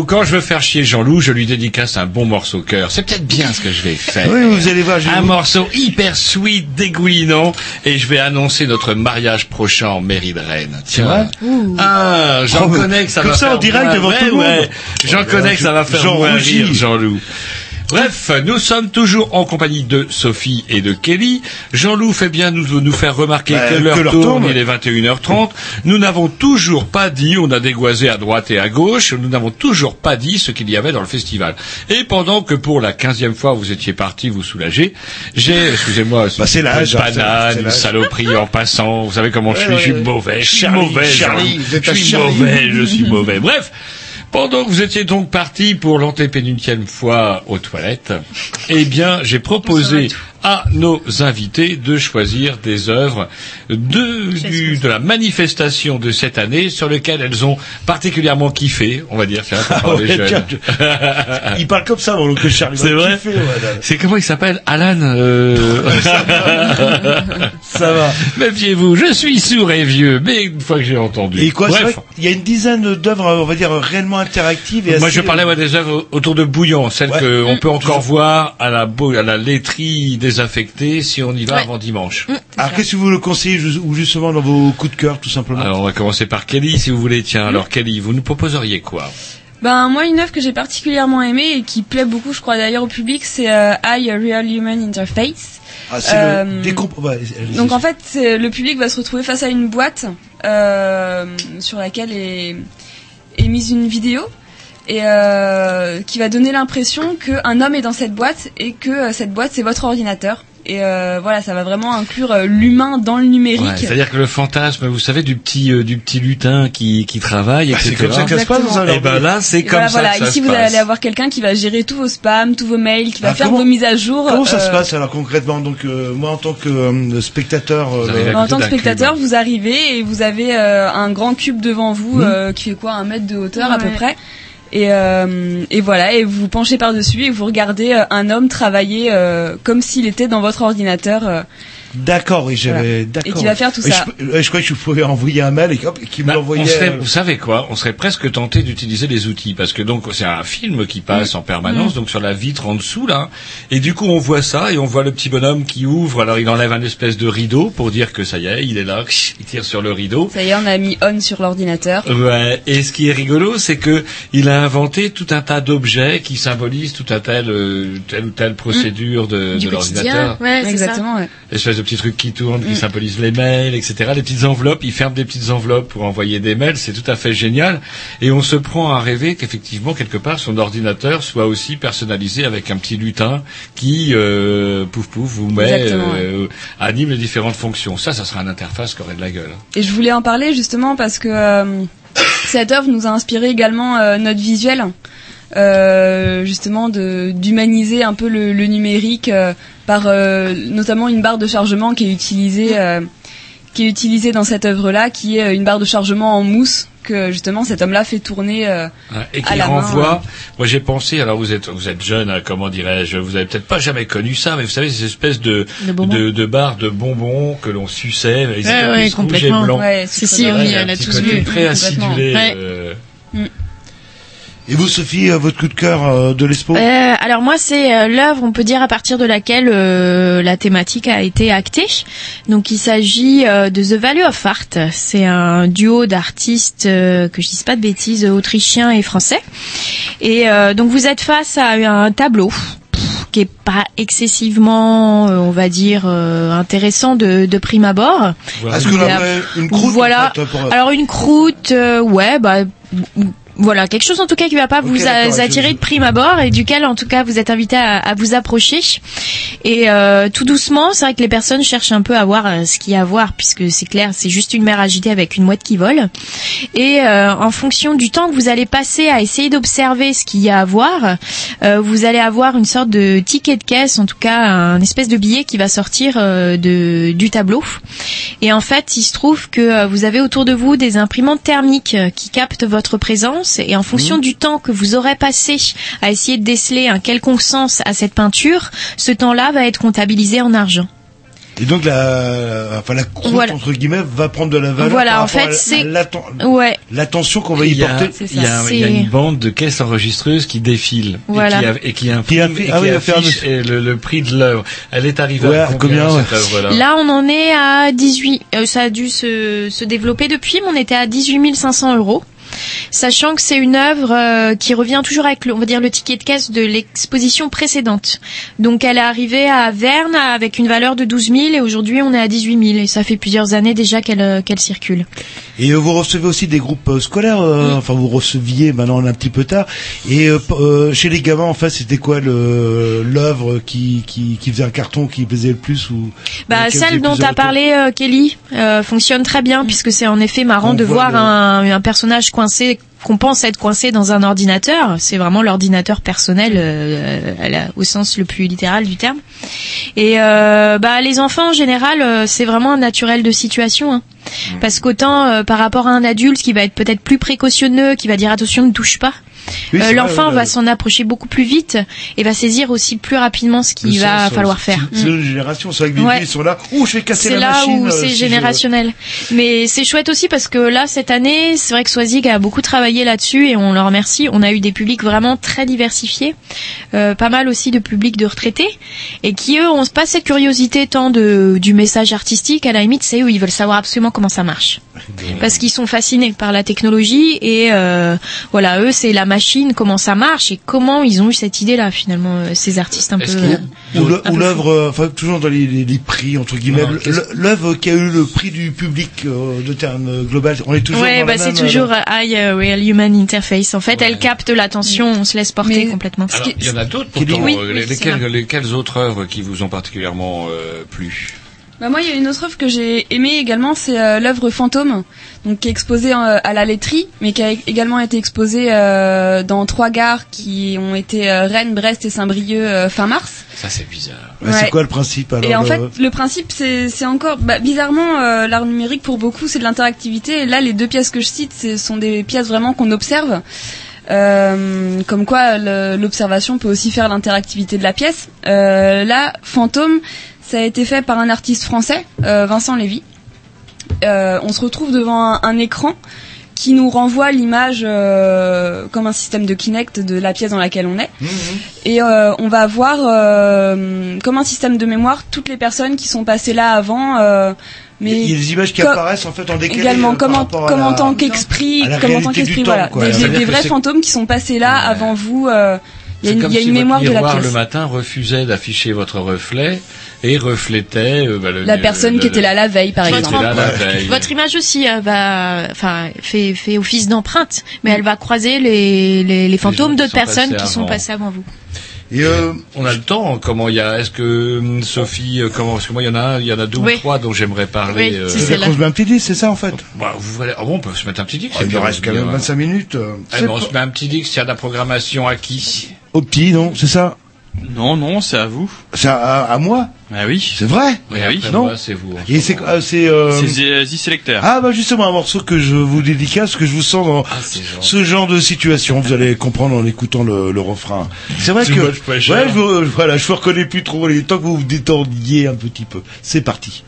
Ou quand je veux faire chier Jean-Loup, je lui dédicace un bon morceau cœur. C'est peut-être bien ce que je vais faire. Oui, vous allez voir, Un morceau hyper sweet, dégoulinant, et je vais annoncer notre mariage prochain en mairie de Rennes. C'est vrai Ah, j'en Oh, mais connais que ça comme va ça, faire en direct devant ouais, tout le monde. ouais. J'en connais que ça va faire Jean rire, Jean-Loup. Bref, nous sommes toujours en compagnie de Sophie et de Kelly. Jean-Loup fait bien nous, nous faire remarquer Bah, que l'heure tourne, tourne. il est 21h30. Nous n'avons toujours pas dit, on a dégoisé à droite et à gauche, nous n'avons toujours pas dit ce qu'il y avait dans le festival. Et pendant que pour la quinzième fois vous étiez parti vous soulager, j'ai, excusez-moi, Bah, c'est une banane, une saloperie en passant. Vous savez comment je Ouais, suis, je suis mauvais, je suis mauvais, Charlie, je suis mauvais, je suis mauvais. Bref. Pendant que vous étiez donc parti pour l'antépénultième fois aux toilettes, eh bien, j'ai proposé à nos invités de choisir des œuvres de, du- de la manifestation de cette année sur lesquelles elles ont particulièrement kiffé, on va dire, tiens, Ah ouais, jeune. tiens, Il parle comme ça, mon oncle Charlie. C'est vrai Kiffé, ouais, C'est comment il s'appelle? Alan euh... [LAUGHS] Ça va. Méfiez-vous, je suis sourd et vieux, mais une fois que j'ai entendu. Et quoi, Bref, qu'il y a une dizaine d'œuvres, on va dire, réellement interactives. Et Moi, assez- je parlais ouais, des œuvres autour de Bouillon, celles Ouais. qu'on peut encore Toujours. voir à la, beau- à la laiterie désaffectée si on y va Ouais. avant dimanche. Alors, qu'est-ce que vous le conseillez, ou justement dans vos coups de cœur, tout simplement Alors, on va commencer par Kelly, si vous voulez. Tiens, alors Kelly, vous nous proposeriez quoi? Ben moi une œuvre que j'ai particulièrement aimée et qui plaît beaucoup je crois d'ailleurs au public c'est euh, I a Real Human Interface. Ah, c'est Euh, le ouais. Donc en fait le public va se retrouver face à une boîte euh, sur laquelle est, est mise une vidéo et euh, qui va donner l'impression qu'un homme est dans cette boîte et que euh, cette boîte c'est votre ordinateur. Et euh, voilà, ça va vraiment inclure euh, l'humain dans le numérique. Ouais, C'est-à-dire que le fantasme, vous savez, du petit euh, du petit lutin qui qui travaille, Ah, c'est etc. comme ça que ça se passe dans un Et ben là, c'est comme voilà, ça voilà. que ça Ici, se vous passe. allez avoir quelqu'un qui va gérer tous vos spams, tous vos mails, qui va Ah, faire comment- vos mises à jour. Comment ça se passe alors concrètement? Donc euh, moi en tant que euh, spectateur, euh, En tant que spectateur, cube. vous arrivez et vous avez euh, un grand cube devant vous euh, qui fait quoi, un mètre de hauteur à peu près. Et, euh, et voilà, et vous penchez par dessus et vous regardez euh, un homme travailler euh, comme s'il était dans votre ordinateur. Euh, d'accord, oui, j'avais, d'accord. Et qui va faire tout ça. Je, ouais, je croyais que je pouvais envoyer un mail et hop, qui me Bah, l'envoyait. on serait, euh, vous savez quoi On serait presque tenté d'utiliser les outils parce que donc c'est un film qui passe en permanence, donc sur la vitre en dessous là, et du coup on voit ça et on voit le petit bonhomme qui ouvre. Alors il enlève un espèce de rideau pour dire que ça y est, il est là, il tire sur le rideau. Ça y est, on a mis on sur l'ordinateur. Ouais. Et ce qui est rigolo, c'est que il a inventé tout un tas d'objets qui symbolisent tout un tel euh, telle ou telle procédure de, de l'ordinateur. Ouais, ça. Exactement, ouais. Espèce de petits trucs qui tournent, qui Mm. symbolisent les mails, etc. Les petites enveloppes, il ferme des petites enveloppes pour envoyer des mails, c'est tout à fait génial. Et on se prend à rêver qu'effectivement, quelque part, son ordinateur soit aussi personnalisé avec un petit lutin qui, euh, pouf pouf, vous met, Exactement, euh, anime les différentes fonctions. Ça, ça sera une interface qui aurait de la gueule. Et je voulais en parler justement parce que euh, cette œuvre nous a inspiré également euh, notre visuel, euh, justement de d'humaniser un peu le, le numérique euh, par euh, notamment une barre de chargement qui est utilisée euh, qui est utilisée dans cette œuvre-là, qui est euh, une barre de chargement en mousse que justement cet homme-là fait tourner. euh, et qui main, renvoie. Moi, j'ai pensé. Alors, vous êtes, vous êtes jeune, hein, comment dirais-je Vous avez peut-être pas jamais connu ça, mais vous savez, ces espèces de De barres de bonbons que l'on suçait, mais ils Ouais, étaient ouais, plus rouges et complètement. blancs. ouais, Si, si, un elle a tous vu. Très acidulé. Ouais. euh, Et vous, Sophie, euh, votre coup de cœur euh, de l'Expo? Euh, alors moi c'est euh, l'œuvre on peut dire à partir de laquelle euh, la thématique a été actée. Donc il s'agit euh, de The Value of Art. C'est un duo d'artistes euh, que je dise pas de bêtises autrichiens et français. Et euh, donc vous êtes face à un tableau qui est pas excessivement euh, on va dire euh, intéressant de, de prime abord. voilà. Est-ce que là, une croûte Voilà. en fait, pour- Alors une croûte, euh, ouais, bah voilà, quelque chose en tout cas qui va pas vous attirer de prime abord et duquel en tout cas vous êtes invité à, à vous approcher. Et euh, tout doucement, c'est vrai que les personnes cherchent un peu à voir euh, ce qu'il y a à voir puisque c'est clair, c'est juste une mer agitée avec une mouette qui vole. Et euh, en fonction du temps que vous allez passer à essayer d'observer ce qu'il y a à voir, euh, vous allez avoir une sorte de ticket de caisse, en tout cas un espèce de billet qui va sortir euh, de, du tableau. Et en fait, il se trouve que vous avez autour de vous des imprimantes thermiques qui captent votre présence et en fonction du temps que vous aurez passé à essayer de déceler un quelconque sens à cette peinture, ce temps-là va être comptabilisé en argent. Et donc la, enfin la croûte Voilà. entre guillemets va prendre de la valeur. Voilà, par en fait, c'est- Ouais. l'attention qu'on va y Il y, a, porter. il y a- y une bande de caisses enregistreuses qui défile Voilà. et qui, a- et qui et ah qui oui, affiche et le, le prix de l'œuvre. Elle est arrivée Ouais, à combien, combien, cette œuvre-là? Là, on en est à 18. euh, ça a dû se, se développer depuis, mais on était à 18 500 euros. Sachant que c'est une œuvre euh, qui revient toujours avec, le, on va dire, le ticket de caisse de l'exposition précédente. Donc, elle est arrivée à Verne avec une valeur de 12 000 et aujourd'hui, on est à 18 000 et ça fait plusieurs années déjà qu'elle euh, qu'elle circule. Et euh, vous recevez aussi des groupes scolaires, enfin vous receviez maintenant un petit peu tard. Et chez les gamins en fait c'était quoi l'œuvre qui, qui qui faisait un carton qui plaisait le plus ou Bah, celle dont a parlé Kelly fonctionne très bien puisque c'est en effet marrant On de voir le- un, un personnage qu'on pense être coincé dans un ordinateur. C'est vraiment l'ordinateur personnel euh, au sens le plus littéral du terme. Et euh, bah, les enfants en général, euh, c'est vraiment un naturel de situation. Hein. Parce qu'autant euh, par rapport à un adulte qui va être peut-être plus précautionneux, qui va dire attention ne touche pas, Oui, euh, c'est l'enfant ouais, va s'en approcher beaucoup plus vite et va saisir aussi plus rapidement ce qu'il Le va sens, falloir faire. C'est Mm. une génération, c'est vrai que les Ouais. sont là. Je vais casser C'est la là machine. où euh, c'est si je- générationnel. Mais c'est chouette aussi parce que là, cette année, c'est vrai que Swazig a beaucoup travaillé là-dessus et on leur remercie. On a eu des publics vraiment très diversifiés, euh, pas mal aussi de publics de retraités et qui eux ont pas cette curiosité tant de du message artistique. À la limite, c'est eux, ils veulent savoir absolument comment ça marche parce qu'ils sont fascinés par la technologie et euh, voilà, eux, c'est la machine, comment ça marche et comment ils ont eu cette idée-là finalement, euh, ces artistes un peu. Euh, Ou l'œuvre, euh, enfin toujours dans les, les, les prix entre guillemets, l'œuvre qui a eu le prix du public euh, de terme global. On est toujours ouais, dans bah c'est toujours High euh, Real Human Interface. En fait, elle capte l'attention, on se laisse porter Mais- complètement. Alors, il y en a d'autres pourtant. Oui, euh, oui, les- c'est lesquelles, lesquelles autres œuvres qui vous ont particulièrement euh, plu? Bah moi, il y a une autre œuvre que j'ai aimée également, c'est euh, l'œuvre Fantôme, donc qui est exposée euh, à la laiterie, mais qui a également été exposée euh, dans trois gares qui ont été euh, Rennes, Brest et Saint-Brieuc euh, fin mars. Ça, c'est bizarre. ouais, C'est quoi le principe alors et en le- fait, le principe, c'est encore bah, bizarrement euh, l'art numérique pour beaucoup, c'est de l'interactivité. Et là, les deux pièces que je cite, ce sont des pièces vraiment qu'on observe. Euh, comme quoi l'observation peut aussi faire l'interactivité de la pièce. Euh, là, Fantôme, ça a été fait par un artiste français, euh, Vincent Lévy. Euh, on se retrouve devant un, un écran qui nous renvoie l'image euh, comme un système de Kinect de la pièce dans laquelle on est. Et euh, on va voir euh, comme un système de mémoire toutes les personnes qui sont passées là avant. euh, mais Il y a des images qui apparaissent en fait en décalé. également comme par en, comme tant qu'esprit, comme en tant qu'esprit, voilà, quoi. des, vrais fantômes qui sont passés là avant vous. Il y a une, comme il y a si une votre mémoire de la pièce. le matin refusait d'afficher votre reflet et reflétait euh, bah, le- La personne le- qui était là la veille, par exemple. était là la veille. Votre image aussi euh, va, enfin, fait, fait office d'empreinte, mais elle va croiser les, les, les fantômes d'autres personnes qui sont passées avant vous. Et euh, On a le temps. Comment il y a Est-ce que hum, Sophie, euh, comment Parce que moi, il y en a, un, il y en a deux Oui. ou trois dont j'aimerais parler. Oui, euh, qu'on se met un petit disque, c'est ça en fait? bah, vous voulez Ah bon, on peut se mettre un petit disque. Il nous reste quand même 25 minutes. euh, Eh ben, on se met un petit disque. S'il y a de la programmation à qui? Au petit, non C'est ça Non, non, c'est à vous. C'est à, à moi Ah oui. C'est vrai Oui, oui. Non. moi, c'est vous. Et c'est ah, c'est euh, C'est The Selector. ah bah justement un morceau que je vous dédicace, que je vous sens dans Ah, c'est gentil. ce genre de situation. Vous allez comprendre en écoutant le, le refrain. C'est vrai Too que much pressure. ouais, je, vous- voilà, je vous reconnais plus trop. Les temps que vous vous détendiez un petit peu. C'est parti.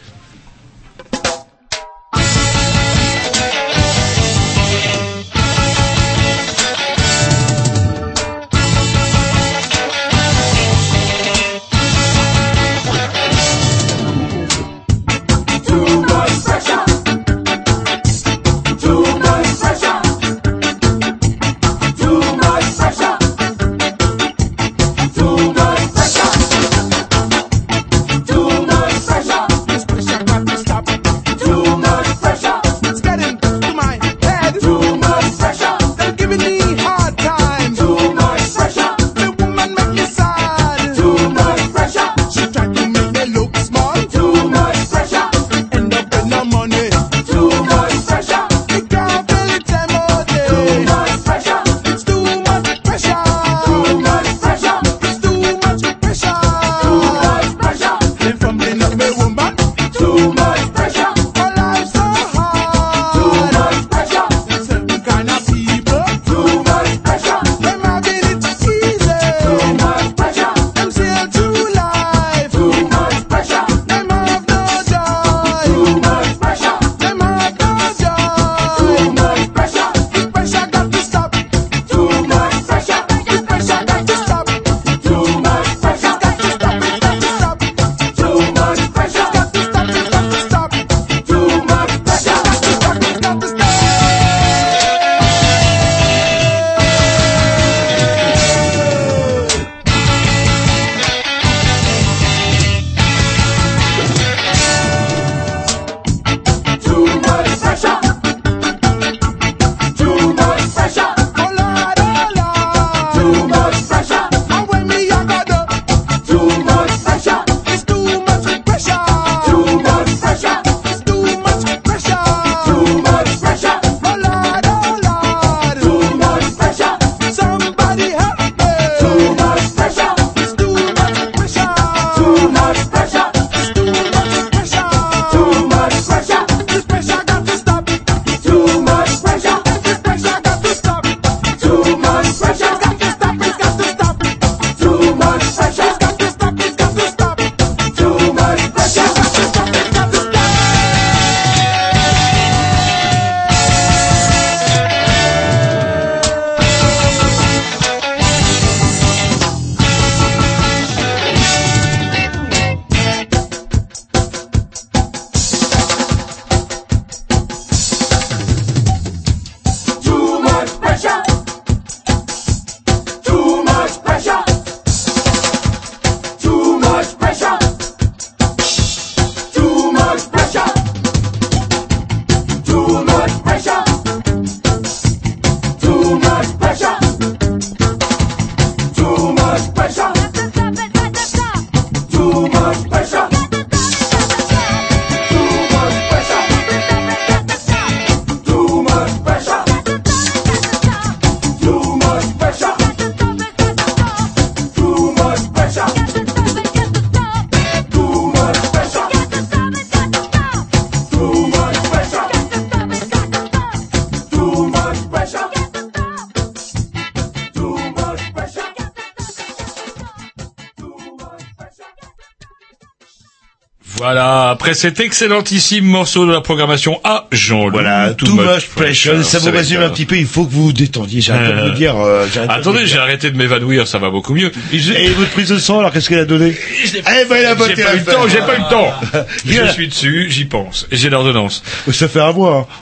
Après cet excellentissime morceau de la programmation à Jean Voilà, too, much pressure. Ça vous résume un petit peu. Il faut que vous vous détendiez. J'arrête pas de vous dire. euh, de vous Attendez, dire. j'ai arrêté de m'évanouir, ça va beaucoup mieux. Et votre prise de sang, alors qu'est-ce qu'elle a donné? Eh ben, il a J'ai voté pas eu le temps, j'ai pas eu le temps. [LAUGHS] Je suis dessus, j'y pense. Et j'ai l'ordonnance. Ça fait un mois. hein.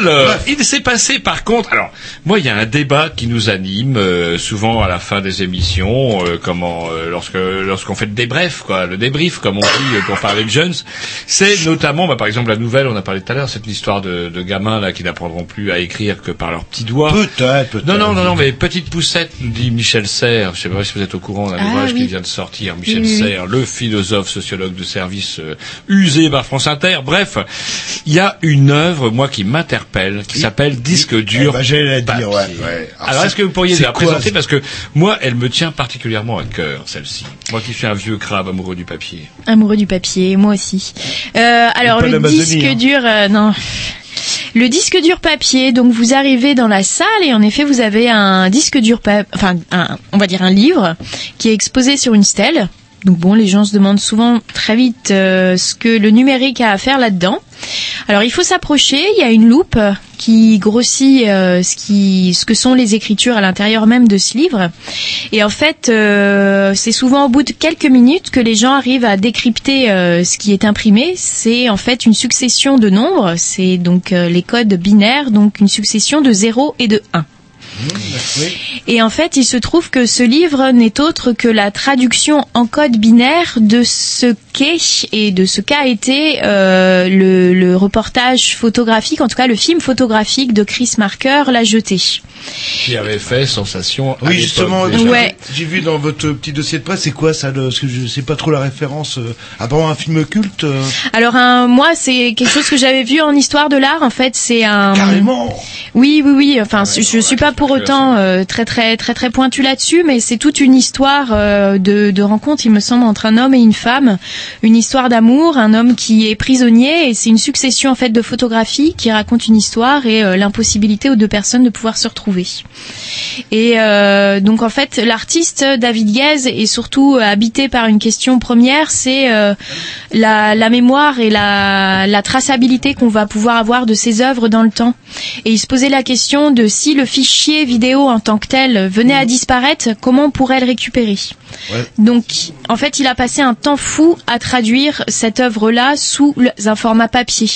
Alors, il s'est passé par contre. Alors, moi, il y a un débat qui nous anime euh, souvent à la fin des émissions, euh, comment euh, lorsque lorsqu'on fait le débrief, quoi, le débrief, comme on dit euh, pour parler de jeunes. C'est notamment, bah, par exemple, la nouvelle, on a parlé tout à l'heure, cette histoire de, de gamins là qui n'apprendront plus à écrire que par leurs petits doigts. Peut-être, peut-être. Non, non, non, non, mais petite poussette, nous dit Michel Serres. Je sais pas si vous êtes au courant d'un Ah, ouvrage oui. qui vient de sortir. Michel oui. Serres, le philosophe, sociologue de service euh, usé par France Inter. Bref, il y a une œuvre, moi, qui m'interpelle, qui s'appelle Disque dur. Eh ben, j'allais la dire, papier. ouais, ouais. Alors, est-ce que vous pourriez la quoi, présenter Parce que moi, elle me tient particulièrement à cœur, celle-ci. Moi qui suis un vieux crabe amoureux du papier. Amoureux du papier, moi aussi. Euh, alors le disque hein. dur, euh, non. Le disque dur papier, donc vous arrivez dans la salle et en effet vous avez un disque dur, enfin un, on va dire un livre qui est exposé sur une stèle. Donc bon, les gens se demandent souvent très vite euh, ce que le numérique a à faire là-dedans. Alors il faut s'approcher, il y a une loupe qui grossit euh, ce, qui, ce que sont les écritures à l'intérieur même de ce livre. Et en fait, euh, c'est souvent au bout de quelques minutes que les gens arrivent à décrypter euh, ce qui est imprimé. C'est en fait une succession de nombres, c'est donc euh, les codes binaires, donc une succession de 0 et de 1. Et en fait, il se trouve que ce livre n'est autre que la traduction en code binaire de ce qu'est et de ce qu'a été euh, le, le reportage photographique, en tout cas le film photographique de Chris Marker, La Jetée. Qui avait fait sensation. à Oui, justement, j'ai- Ouais. j'ai vu dans votre petit dossier de presse, c'est quoi ça le, Parce que je sais pas trop la référence. Euh, apparemment un film culte. euh, Alors un, moi, c'est quelque chose que j'avais vu en histoire de l'art. En fait, c'est un. Carrément. Oui, oui, oui. Enfin, je suis pas pour autant euh, très, très, très, très pointu là-dessus, mais c'est toute une histoire euh, de, de rencontre, il me semble, entre un homme et une femme, une histoire d'amour, un homme qui est prisonnier, et c'est une succession en fait de photographies qui racontent une histoire et euh, l'impossibilité aux deux personnes de pouvoir se retrouver. Et donc en fait, l'artiste David Guez est surtout habité par une question première, c'est la, la mémoire et la, la traçabilité qu'on va pouvoir avoir de ses œuvres dans le temps. Et il se posait la question de si le fichier vidéo en tant que tel venait à disparaître, comment on pourrait le récupérer. Donc, en fait, il a passé un temps fou à traduire cette œuvre-là sous un format papier.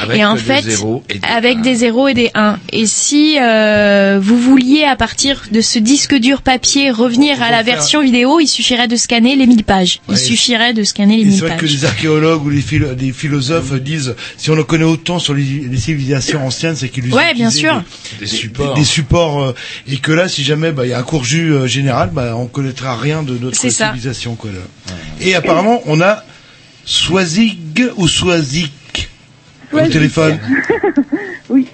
Avec et en fait, zéros et des avec des zéros et des 1. Et si euh, vous vouliez, à partir de ce disque dur papier, revenir à la version vidéo, il suffirait de scanner les 1000 pages. Il suffirait de scanner les Et 1000 c'est vrai que pages. les archéologues ou les, philo- les philosophes disent si on en connaît autant sur les, les civilisations anciennes, c'est qu'ils Ouais, bien sûr. Des supports. des supports euh, et que là, si jamais bah, il y a un court jus euh, général, bah, on connaîtra rien de notre civilisation. Quoi, là. Et apparemment, on a Swazig ou Swazik au téléphone. [LAUGHS] Oui.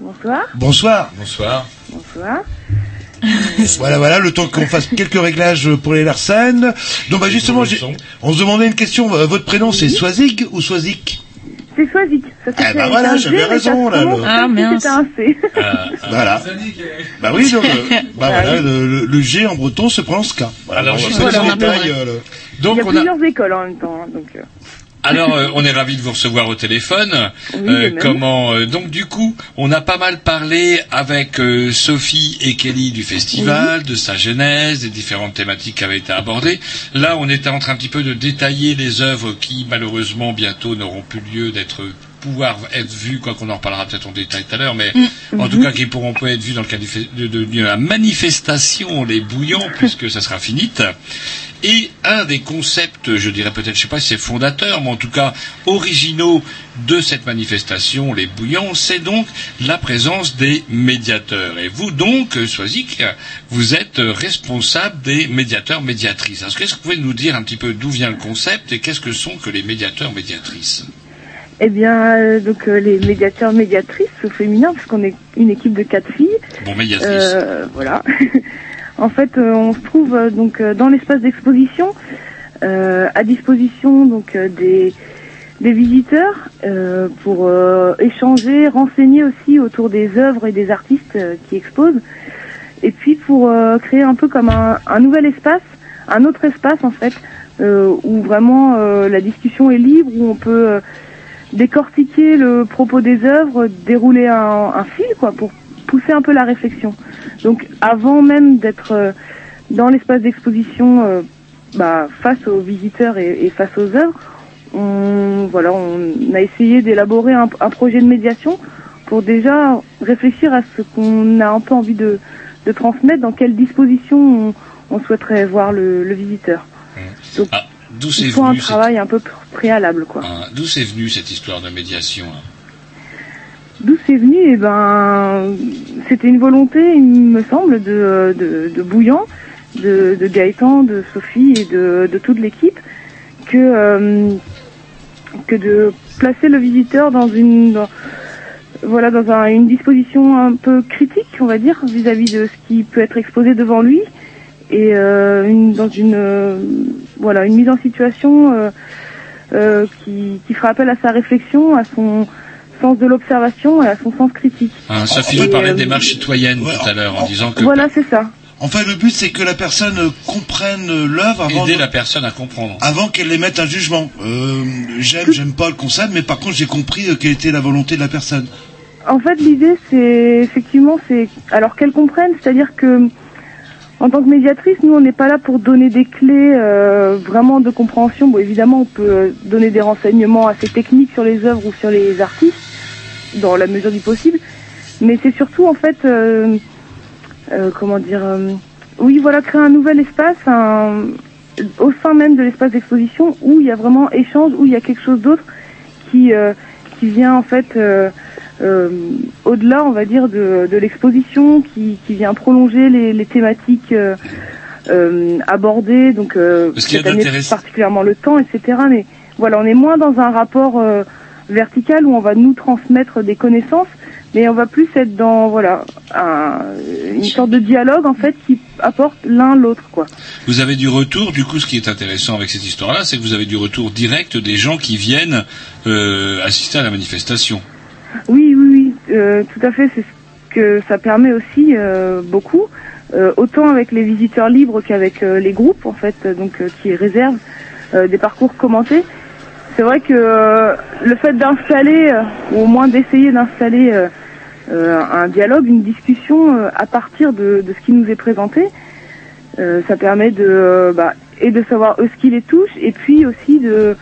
Bonsoir. Bonsoir. Bonsoir. Bonsoir. voilà, voilà, le temps qu'on fasse quelques réglages pour les Larsen. Donc, bah, justement, on se demandait une question. Euh, Votre prénom, c'est Swazig ou Swazik? C'est Swazik. Ça s'écrit Ah, bah voilà, un j'avais raison, là, le- Ah, mince. c'était un C. [LAUGHS] Voilà. Bah oui, donc, [LAUGHS] euh, bah voilà, le, G en breton se prononce K. Voilà, Alors, bon, a- détails, euh, le- Donc, Il y a on a, plusieurs écoles en même temps. hein, donc, euh, Alors, euh, on est ravi de vous recevoir au téléphone. Oui, Euh, comment euh, Donc, du coup, on a pas mal parlé avec euh, Sophie et Kelly du festival, de sa genèse, des différentes thématiques qui avaient été abordées. Là, on était en train un petit peu de détailler les œuvres qui, malheureusement, bientôt n'auront plus lieu d'être pouvoir être vus, quoi qu'on en reparlera peut-être en détail tout à l'heure, mais Mm. en tout Mhm. cas qui pourront peut être vus dans le cadre de, de- de la manifestation Les Bouillants, [LAUGHS] puisque ça sera finite. Et un des concepts, je dirais peut-être, je sais pas si c'est fondateur, mais en tout cas originaux de cette manifestation, les bouillants, c'est donc la présence des médiateurs. Et vous donc, Swazik, vous êtes responsable des médiateurs médiatrices. Est-ce que vous pouvez nous dire un petit peu d'où vient le concept et qu'est-ce que sont que les médiateurs médiatrices? Eh bien, euh, donc euh, les médiateurs médiatrices au féminin, puisqu'on est une équipe de quatre filles. Bon, médiatrices. Euh, voilà. [LAUGHS] en fait, euh, on se trouve euh, donc euh, dans l'espace d'exposition, euh, à disposition donc euh, des des visiteurs euh, pour euh, échanger, renseigner aussi autour des œuvres et des artistes qui exposent, et puis pour euh, créer un peu comme un, un nouvel espace, un autre espace en fait, euh, où vraiment euh, la discussion est libre, où on peut euh, décortiquer le propos des œuvres, dérouler un, un fil quoi, pour pousser un peu la réflexion. Donc avant même d'être euh, dans l'espace d'exposition euh, bah, face aux visiteurs et, et face aux œuvres, on, voilà, on a essayé d'élaborer un, un projet de médiation pour déjà réfléchir à ce qu'on a un peu envie de, de transmettre, dans quelle disposition on, on souhaiterait voir le, le visiteur. Donc, Ah, D'où c'est il faut un venu, cette- travail un peu pr- préalable, quoi. hein, d'où c'est venu cette histoire de médiation hein D'où c'est venu Eh ben, c'était une volonté, il me semble, de, de, de Bouillant, de, de Gaëtan, de Sophie et de, de toute l'équipe, que euh, que de placer le visiteur dans une dans- voilà dans un- une disposition un peu critique, on va dire, vis-à-vis de ce qui peut être exposé devant lui, et euh, une, dans une euh, voilà une mise en situation euh, euh, qui, qui fera appel à sa réflexion, à son sens de l'observation et à son sens critique. Nous parlait euh, de démarche citoyenne tout à l'heure en disant que Voilà, c'est ça. Enfin, le but, c'est que la personne comprenne l'œuvre avant, aider de- la personne à comprendre. avant qu'elle émette un jugement. Euh, j'aime, j'aime pas le concept, mais par contre, j'ai compris euh, quelle était la volonté de la personne. En fait, l'idée, c'est effectivement, c'est alors qu'elle comprenne, c'est-à-dire que en tant que médiatrice, nous, on n'est pas là pour donner des clés euh, vraiment de compréhension. Bon, évidemment, on peut euh, donner des renseignements assez techniques sur les œuvres ou sur les artistes, dans la mesure du possible. Mais c'est surtout, en fait, euh, euh, comment dire, euh, oui, voilà, créer un nouvel espace, un, au sein même de l'espace d'exposition, où il y a vraiment échange, où il y a quelque chose d'autre qui euh, qui vient en fait euh, au-delà, on va dire, de, de l'exposition, qui, qui vient prolonger les, les thématiques euh, euh, abordées, donc euh, cette année particulièrement le temps, etc. Mais voilà, on est moins dans un rapport euh, vertical où on va nous transmettre des connaissances, mais on va plus être dans voilà un- une sorte de dialogue en fait qui apporte l'un l'autre quoi. Vous avez du retour, du coup, ce qui est intéressant avec cette histoire-là, c'est que vous avez du retour direct des gens qui viennent euh, assister à la manifestation. Oui, oui, oui, euh, tout à fait. C'est ce que ça permet aussi euh, beaucoup, euh, autant avec les visiteurs libres qu'avec les groupes en fait, donc qui réservent des parcours commentés. C'est vrai que le fait d'installer, ou au moins d'essayer d'installer un dialogue, une discussion à partir de, ce qui nous est présenté, ça permet de bah, et de savoir ce qui les touche, et puis aussi de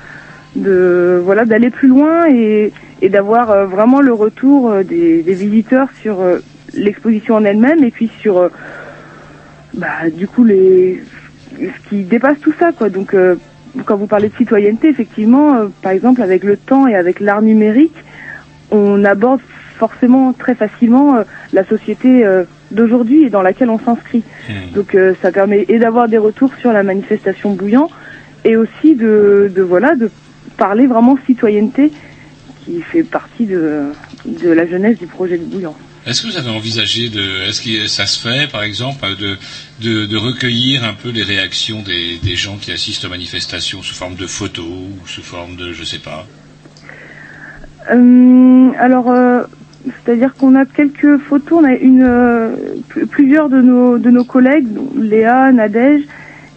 de voilà d'aller plus loin et, et d'avoir euh, vraiment le retour euh, des, des visiteurs sur euh, l'exposition en elle-même et puis sur bah, du coup les ce qui dépasse tout ça quoi. Donc euh, quand vous parlez de citoyenneté effectivement euh, par exemple avec le temps et avec l'art numérique on aborde forcément très facilement euh, la société euh, d'aujourd'hui et dans laquelle on s'inscrit. Donc euh, ça permet et d'avoir des retours sur la manifestation bouillant et aussi de, de voilà de parler vraiment citoyenneté qui fait partie de, de la jeunesse du projet de bouillant. Est-ce que vous avez envisagé de, est-ce que ça se fait, par exemple, de, de, de recueillir un peu les réactions des, des gens qui assistent aux manifestations sous forme de photos ou sous forme de, je sais pas? Euh, alors, euh, c'est-à-dire qu'on a quelques photos, on a une, euh, pl- plusieurs de nos, de nos collègues, Léa, Nadège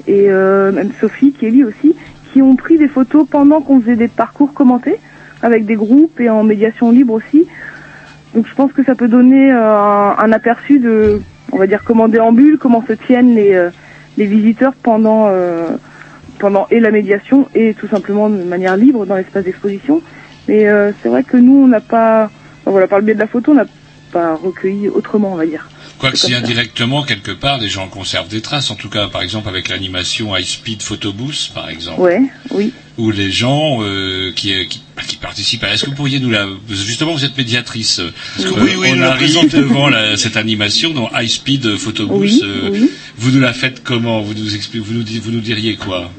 et même Sophie, Kelly aussi, qui ont pris des photos pendant qu'on faisait des parcours commentés avec des groupes et en médiation libre aussi. Donc je pense que ça peut donner euh, un, aperçu de, on va dire, comment déambule, comment se tiennent les, euh, les visiteurs pendant, euh, pendant et la médiation et tout simplement de manière libre dans l'espace d'exposition. Mais c'est vrai que nous, on n'a pas, voilà, par le biais de la photo, on n'a pas recueilli autrement, on va dire. Quoique C'est si indirectement, quelque part, des gens conservent des traces, en tout cas, par exemple, avec l'animation High Speed Photo Boost, par exemple. Ouais, oui. Où les gens euh, qui, qui, qui participent à... Est-ce que vous pourriez nous la... Justement, vous êtes médiatrice. euh, Parce que euh, oui, oui, on arrive présentez. devant la- cette animation dans High Speed Photo Boost. Oui, euh, oui. Vous nous la faites comment? Vous nous, expli- vous, nous, di- vous nous diriez quoi?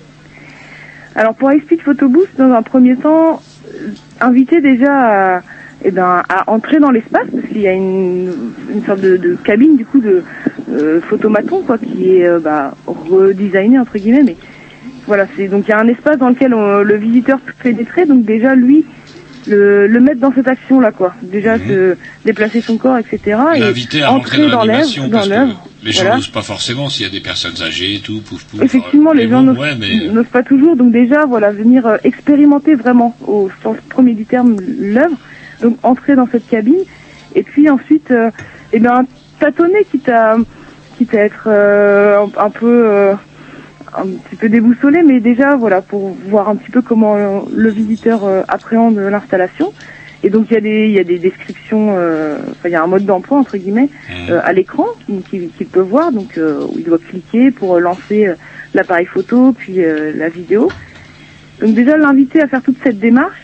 Alors pour High Speed Photo Boost, dans un premier temps, euh, inviter déjà à, eh ben, à entrer dans l'espace, parce qu'il y a une, une sorte de, de cabine du coup de euh, photomaton quoi, qui est euh, bah, redesignée entre guillemets, mais voilà, c'est donc il y a un espace dans lequel on- le visiteur peut pénétrer, donc déjà lui le, le mettre dans cette action là quoi, déjà se déplacer son corps etc. et L'inviter à rentrer entrer dans l'œuvre, dans l'œuvre. les gens Voilà. n'osent pas forcément s'il y a des personnes âgées et tout, pouf pouf. Effectivement, Alors, les mais gens n'osent ouais, mais... n'osent pas toujours, donc déjà, voilà, venir euh, expérimenter vraiment, au sens premier du terme, l'œuvre, donc entrer dans cette cabine, et puis ensuite, euh, eh bien, tâtonner, quitte à, quitte à être euh, un, un peu, euh, un petit peu déboussolé, mais déjà, voilà, pour voir un petit peu comment le visiteur euh, appréhende l'installation. Et donc il y a des il y a des descriptions, euh, enfin il y a un mode d'emploi entre guillemets euh, à l'écran qu'il qui, peut voir, donc euh, où il doit cliquer pour lancer l'appareil photo puis euh, la vidéo. Donc déjà l'inviter à faire toute cette démarche,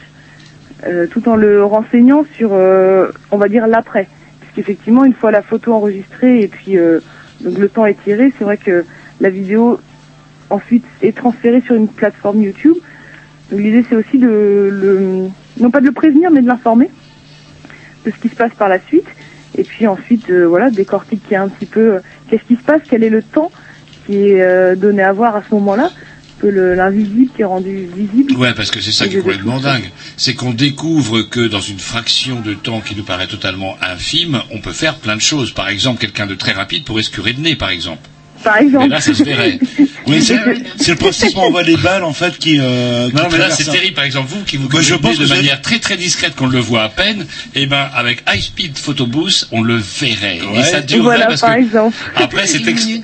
euh, tout en le renseignant sur, euh, on va dire l'après, puisqu'effectivement une fois la photo enregistrée et puis euh, donc le temps est tiré, c'est vrai que la vidéo ensuite est transférée sur une plateforme YouTube. L'idée c'est aussi de le, non pas de le prévenir mais de l'informer de ce qui se passe par la suite. Et puis ensuite, euh, voilà, décortiquer un petit peu euh, qu'est-ce qui se passe, quel est le temps qui est donné à voir à ce moment-là, peu l'invisible qui est rendu visible. Ouais, parce que c'est ça qui est complètement dingue. C'est qu'on découvre que dans une fraction de temps qui nous paraît totalement infime, on peut faire plein de choses. Par exemple, quelqu'un de très rapide pourrait se curer de nez, par exemple. Par exemple. Mais là, ça se verrait. [LAUGHS] Oui, c'est le principe où on voit les balles en fait qui. Euh, qui Non, mais là, c'est terrible. Par exemple, vous qui vous je pense de manière très très discrète, qu'on le voit à peine, et ben avec High Speed Photo Boost, on le verrait. Et Ouais. ça durerait Voilà, parce par que exemple. après, c'est ex- ouais.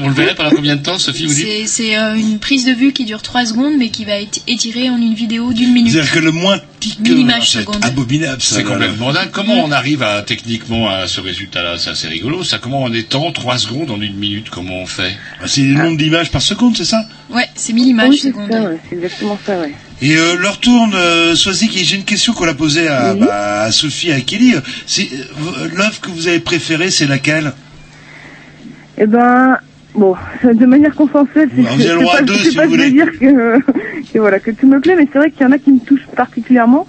On le verrait pendant combien de temps, Sophie vous dites C'est euh, une prise de vue qui dure 3 secondes, mais qui va être étirée en une vidéo d'une minute. C'est-à-dire que le moins images c'est abominable. C'est complètement dingue. Comment on arrive à techniquement à ce résultat-là? C'est assez rigolo. Ça, comment on étend 3 secondes en une minute? Comment on fait? Là. C'est le nombre d'images par seconde, c'est ça? Ouais, c'est 1000 images Oui, secondes. ouais, c'est exactement ça, ouais. Et euh, leur tourne, euh, Swazik, et j'ai une question qu'on a posée à, Oui. bah, à Sophie et à Kelly. Euh, l'œuvre que vous avez préférée, c'est laquelle? Eh ben, bon, de manière consensuelle, c'est pas, deux, c'est si pas je voulez. dire que, [LAUGHS] que voilà que tout me plaît, mais c'est vrai qu'il y en a qui me touchent particulièrement.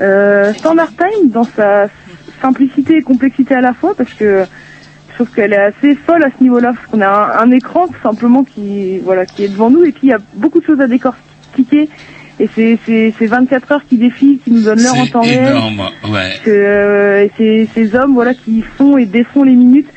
Euh, Standard Time dans sa simplicité et complexité à la fois, parce que je trouve qu'elle est assez folle à ce niveau-là, parce qu'on a un, un écran tout simplement qui voilà qui est devant nous et puis il y a beaucoup de choses à décortiquer. Et c'est c'est c'est 24 heures qui défilent, qui nous donnent l'heure en temps réel. Ouais. que euh, ces, ces hommes voilà qui font et défont les minutes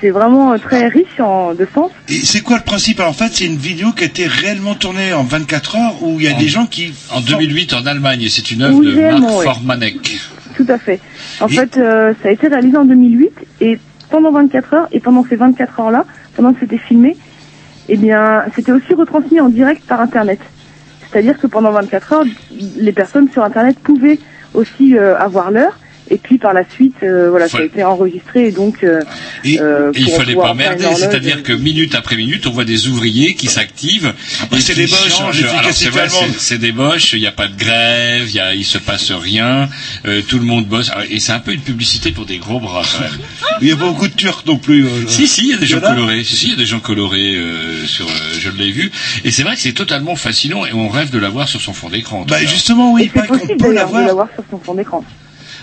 c'est vraiment euh, très riche en de sens Et c'est quoi le principe? Alors, En fait, c'est une vidéo qui a été réellement tournée en 24 heures où il y a En- des gens qui... En 2008 en Allemagne, et c'est une œuvre de Mark ouais. Formanek. tout à fait en Et- fait euh, ça a été réalisé en 2008 et pendant 24 heures et pendant ces 24 heures là pendant que c'était filmé eh bien c'était aussi retransmis en direct par internet c'est-à-dire que pendant 24 heures les personnes sur internet pouvaient aussi euh, avoir l'heure et puis par la suite euh, voilà ça a été enregistré et donc euh, Et- euh, Et il fallait pas merder, c'est-à-dire que minute après minute, on voit des ouvriers qui s'activent. Après, et c'est des boches, Alors c'est vrai, c'est- des boches, il n'y a pas de grève, il y a, il se passe rien, euh, tout le monde bosse. Et c'est un peu une publicité pour des gros bras quand même. [LAUGHS] Il y a pas beaucoup de Turcs non plus. euh, Si, si, il y a des gens colorés. Si, si, il y a des gens colorés euh, sur. euh, je l'ai vu. Et c'est vrai que c'est totalement fascinant et on rêve de l'avoir sur son fond d'écran. Bah justement, oui, il c'est paraît qu'on possible peut d'ailleurs de l'avoir. l'avoir sur son fond d'écran?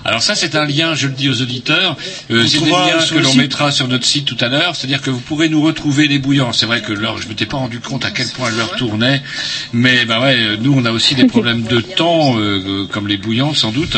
Alors ça, c'est un lien, je le dis aux auditeurs, euh, c'est des liens que l'on site. mettra sur notre site tout à l'heure, c'est-à-dire que vous pourrez nous retrouver les bouillants. C'est vrai que l'heure, je m'étais pas rendu compte à quel point l'heure tournait, mais ben ouais, nous on a aussi des problèmes de [LAUGHS] temps, euh, euh, comme les bouillants sans doute.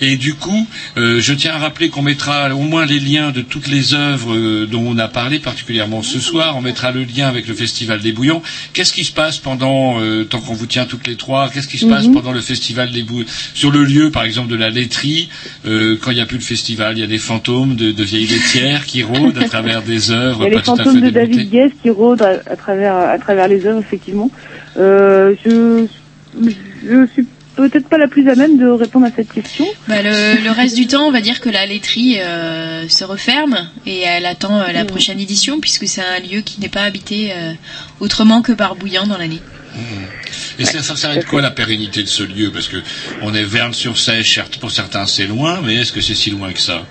Et du coup, euh, je tiens à rappeler qu'on mettra au moins les liens de toutes les œuvres euh, dont on a parlé, particulièrement ce soir. On mettra le lien avec le Festival des bouillons. Qu'est-ce qui se passe pendant, euh, tant qu'on vous tient toutes les trois, qu'est-ce qui se passe Mhm. pendant le Festival des bouillons Sur le lieu, par exemple, de la laiterie, euh, quand il n'y a plus le festival, il y a des fantômes de, de vieilles laitières qui rôdent à travers des Il œuvres y a les fantômes de démontées. David Guest qui rôdent à, à travers à travers les œuvres effectivement. Euh, je je suis peut-être pas la plus à même de répondre à cette question. Bah, le, le reste du temps, on va dire que la laiterie euh, se referme et elle attend euh, la prochaine édition puisque c'est un lieu qui n'est pas habité euh, autrement que par bouillant dans l'année. Et ça, ça s'arrête quoi la pérennité de ce lieu? Parce que on est Verne-sur-Sèche, certes, pour certains c'est loin, mais est-ce que c'est si loin que ça?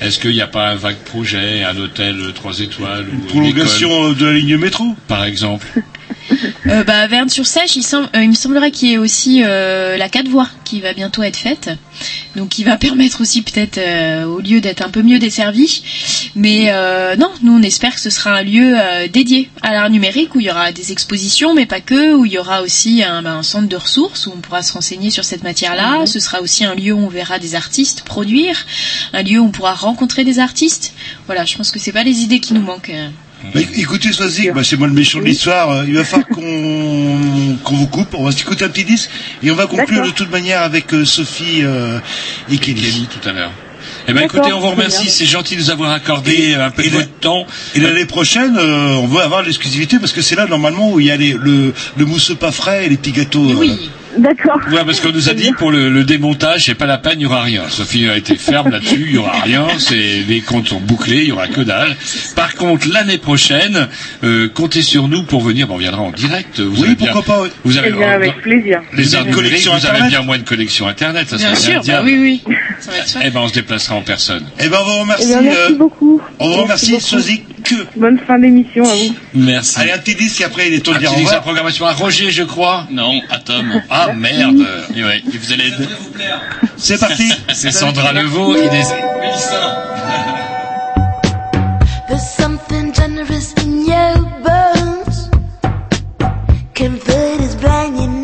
Est-ce qu'il n'y a pas un vague projet, un hôtel 3 étoiles ou une Prolongation école, de la ligne métro? Par exemple Euh, bah, Verne-sur-Sèche, il, euh, il me semblerait qu'il y ait aussi euh, la 4 voies qui va bientôt être faite. Donc qui va [LAUGHS] permettre aussi peut-être euh, au lieu d'être un peu mieux desservi. Mais non, nous on espère que ce sera un lieu dédié à l'art numérique où il y aura des expositions, mais pas que, où il y aura aussi un, bah, un centre de ressources où on pourra se renseigner sur cette matière-là. Ce sera aussi un lieu où on verra des artistes produire, un lieu où on pourra rencontrer des artistes. Voilà, je pense que c'est pas les idées qui nous manquent. Euh. Bah, écoutez, Sozik, bah, c'est moi le méchant de l'histoire. euh, Il va falloir qu'on [LAUGHS] qu'on vous coupe. On va s'écouter un petit disque et on va conclure de toute manière avec euh, Sophie euh, et Kelly. tout à l'heure. Eh ben écoutez, on vous remercie, c'est gentil de nous avoir accordé un peu de votre temps. Et l'année prochaine, euh, on veut avoir l'exclusivité parce que c'est là normalement où il y a les, le, le mousseux pas frais et les petits gâteaux. euh, D'accord. Ouais, parce qu'on nous a dit pour le, le démontage, c'est pas la peine, il y aura rien. Sophie a été ferme là-dessus, il y aura rien. C'est les comptes sont bouclés, il y aura que dalle. Par contre, l'année prochaine, euh, comptez sur nous pour venir. Ben, on viendra en direct. Vous Oui, avez bien, pourquoi pas. Vous avez Eh bien, avec plaisir. les arts vous avez bien moins de connexion internet. Ça Bien serait sûr, bien bah oui, oui. Ça va être Eh ben, on se déplacera en personne. Eh ben, on vous remercie. Eh bien, merci euh, beaucoup. on vous remercie. Sozik. Bonne fin d'émission à vous. Merci. Allez, un petit disque et après il est temps de dire petit au disque à revoir. programmation à Roger, je crois. Non, à Tom. [LAUGHS] Ah merde. Et ouais, il faisait l'aide. C'est parti. [LAUGHS] C'est Sandra Levaux. Il est... [LAUGHS] There's something generous in your bones. Comfort is blind,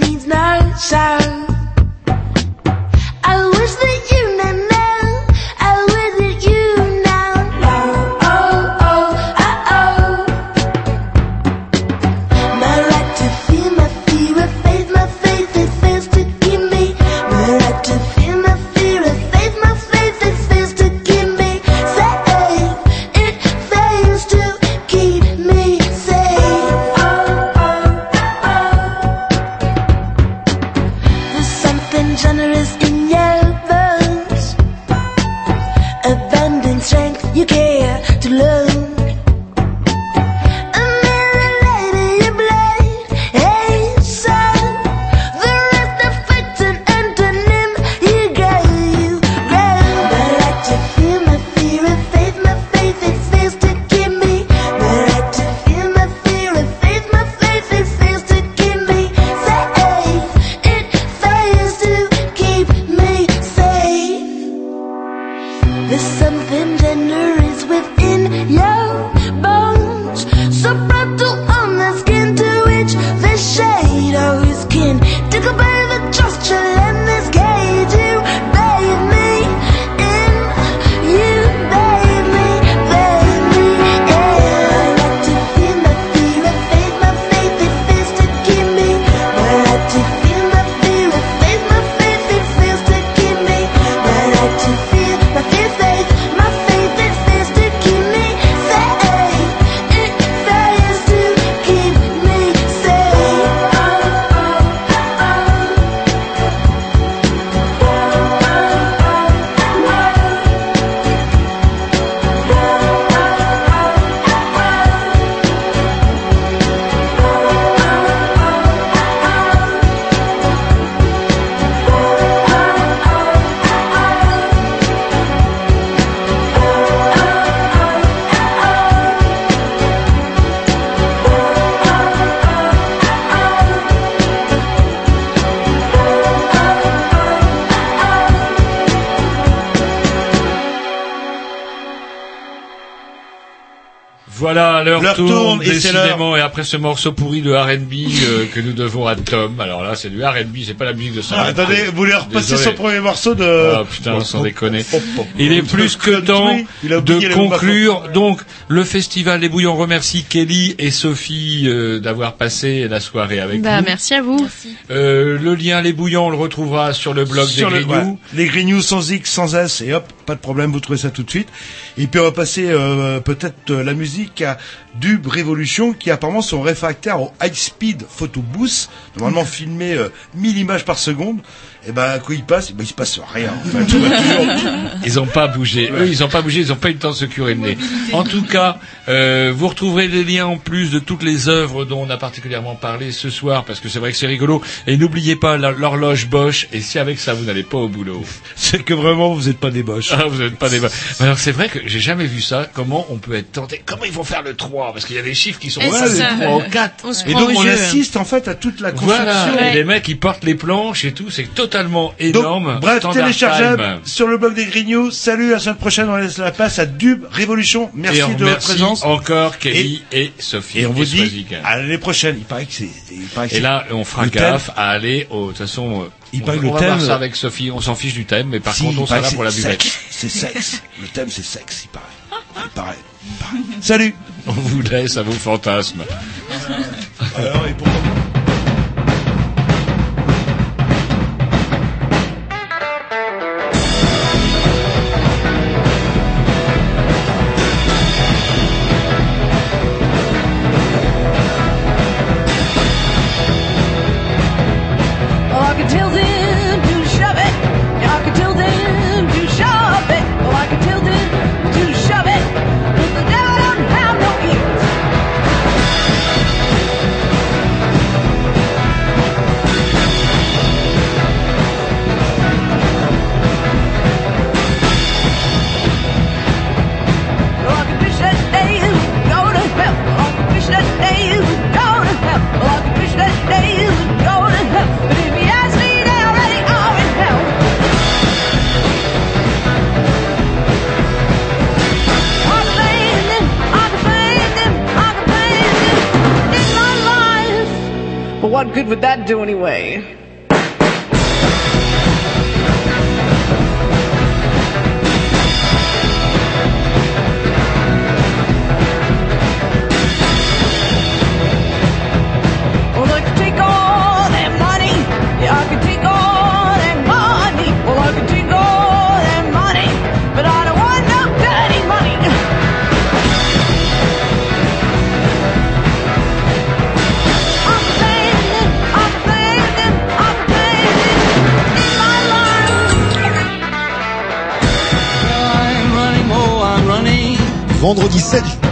l'heure tourne, tourne, et c'est décidément, et après ce morceau pourri de R&B euh, que nous devons à Tom. Alors là, c'est du R&B, c'est pas la musique de ça. Ah, attendez, vous voulez repasser son premier morceau de... Ah putain, sans déconner. Il est plus que temps de conclure. Donc, le festival des Bouillons remercie Kelly et Sophie euh, d'avoir passé la soirée avec Bah, nous. merci à vous. Euh, le lien Les Bouillons, on le retrouvera sur le blog Sur des le- Grignoux. ouais. Les Grignoux sans X, sans S, et hop. Pas de problème, vous trouvez ça tout de suite. Et puis on va passer euh, peut-être euh, la musique à Dub Revolution qui apparemment sont réfractaires au high speed photo booth, normalement filmé euh, 1000 images par seconde. Et ben quand il passe, eh ben, il se passe rien. Va [LAUGHS] toujours. Ils ont pas bougé. Eux, ils ont pas bougé. Ils ont pas eu le temps de se curer le nez. En tout cas, euh, vous retrouverez des liens en plus de toutes les œuvres dont on a particulièrement parlé ce soir, parce que c'est vrai que c'est rigolo. Et n'oubliez pas l'horloge Bosch. Et si avec ça vous n'allez pas au boulot, c'est que vraiment vous n'êtes pas des Bosch. Ah, vous n'êtes pas des Alors c'est vrai que j'ai jamais vu ça. Comment on peut être tenté Comment ils vont faire le 3 Parce qu'il y a des chiffres qui sont Ouais, ouais, c'est ça. 3 ou 4. Et donc on assiste en fait à toute la construction. Voilà. Et les mecs ils portent les planches et tout. C'est totalement énorme. Donc, bref, téléchargeable time. sur le blog des Grignoux. Salut, à la semaine prochaine, on laisse la place à Dub Révolution. Merci de votre présence. encore Kelly et, Sophie. Et on vous dit à l'année prochaine. Il paraît que c'est. Et là, on fera gaffe à aller au, de toute façon, euh, Il on, le va thème- voir ça avec Sophie, on s'en fiche du thème, mais par Si, contre, on sera là pour la c'est buvette. sexe. C'est sexe. Le thème c'est sexe, il paraît. Il paraît. Il paraît. Salut. On vous laisse à vos fantasmes. Alors, et pourquoi good would that do anyway? Vendredi 7 Well,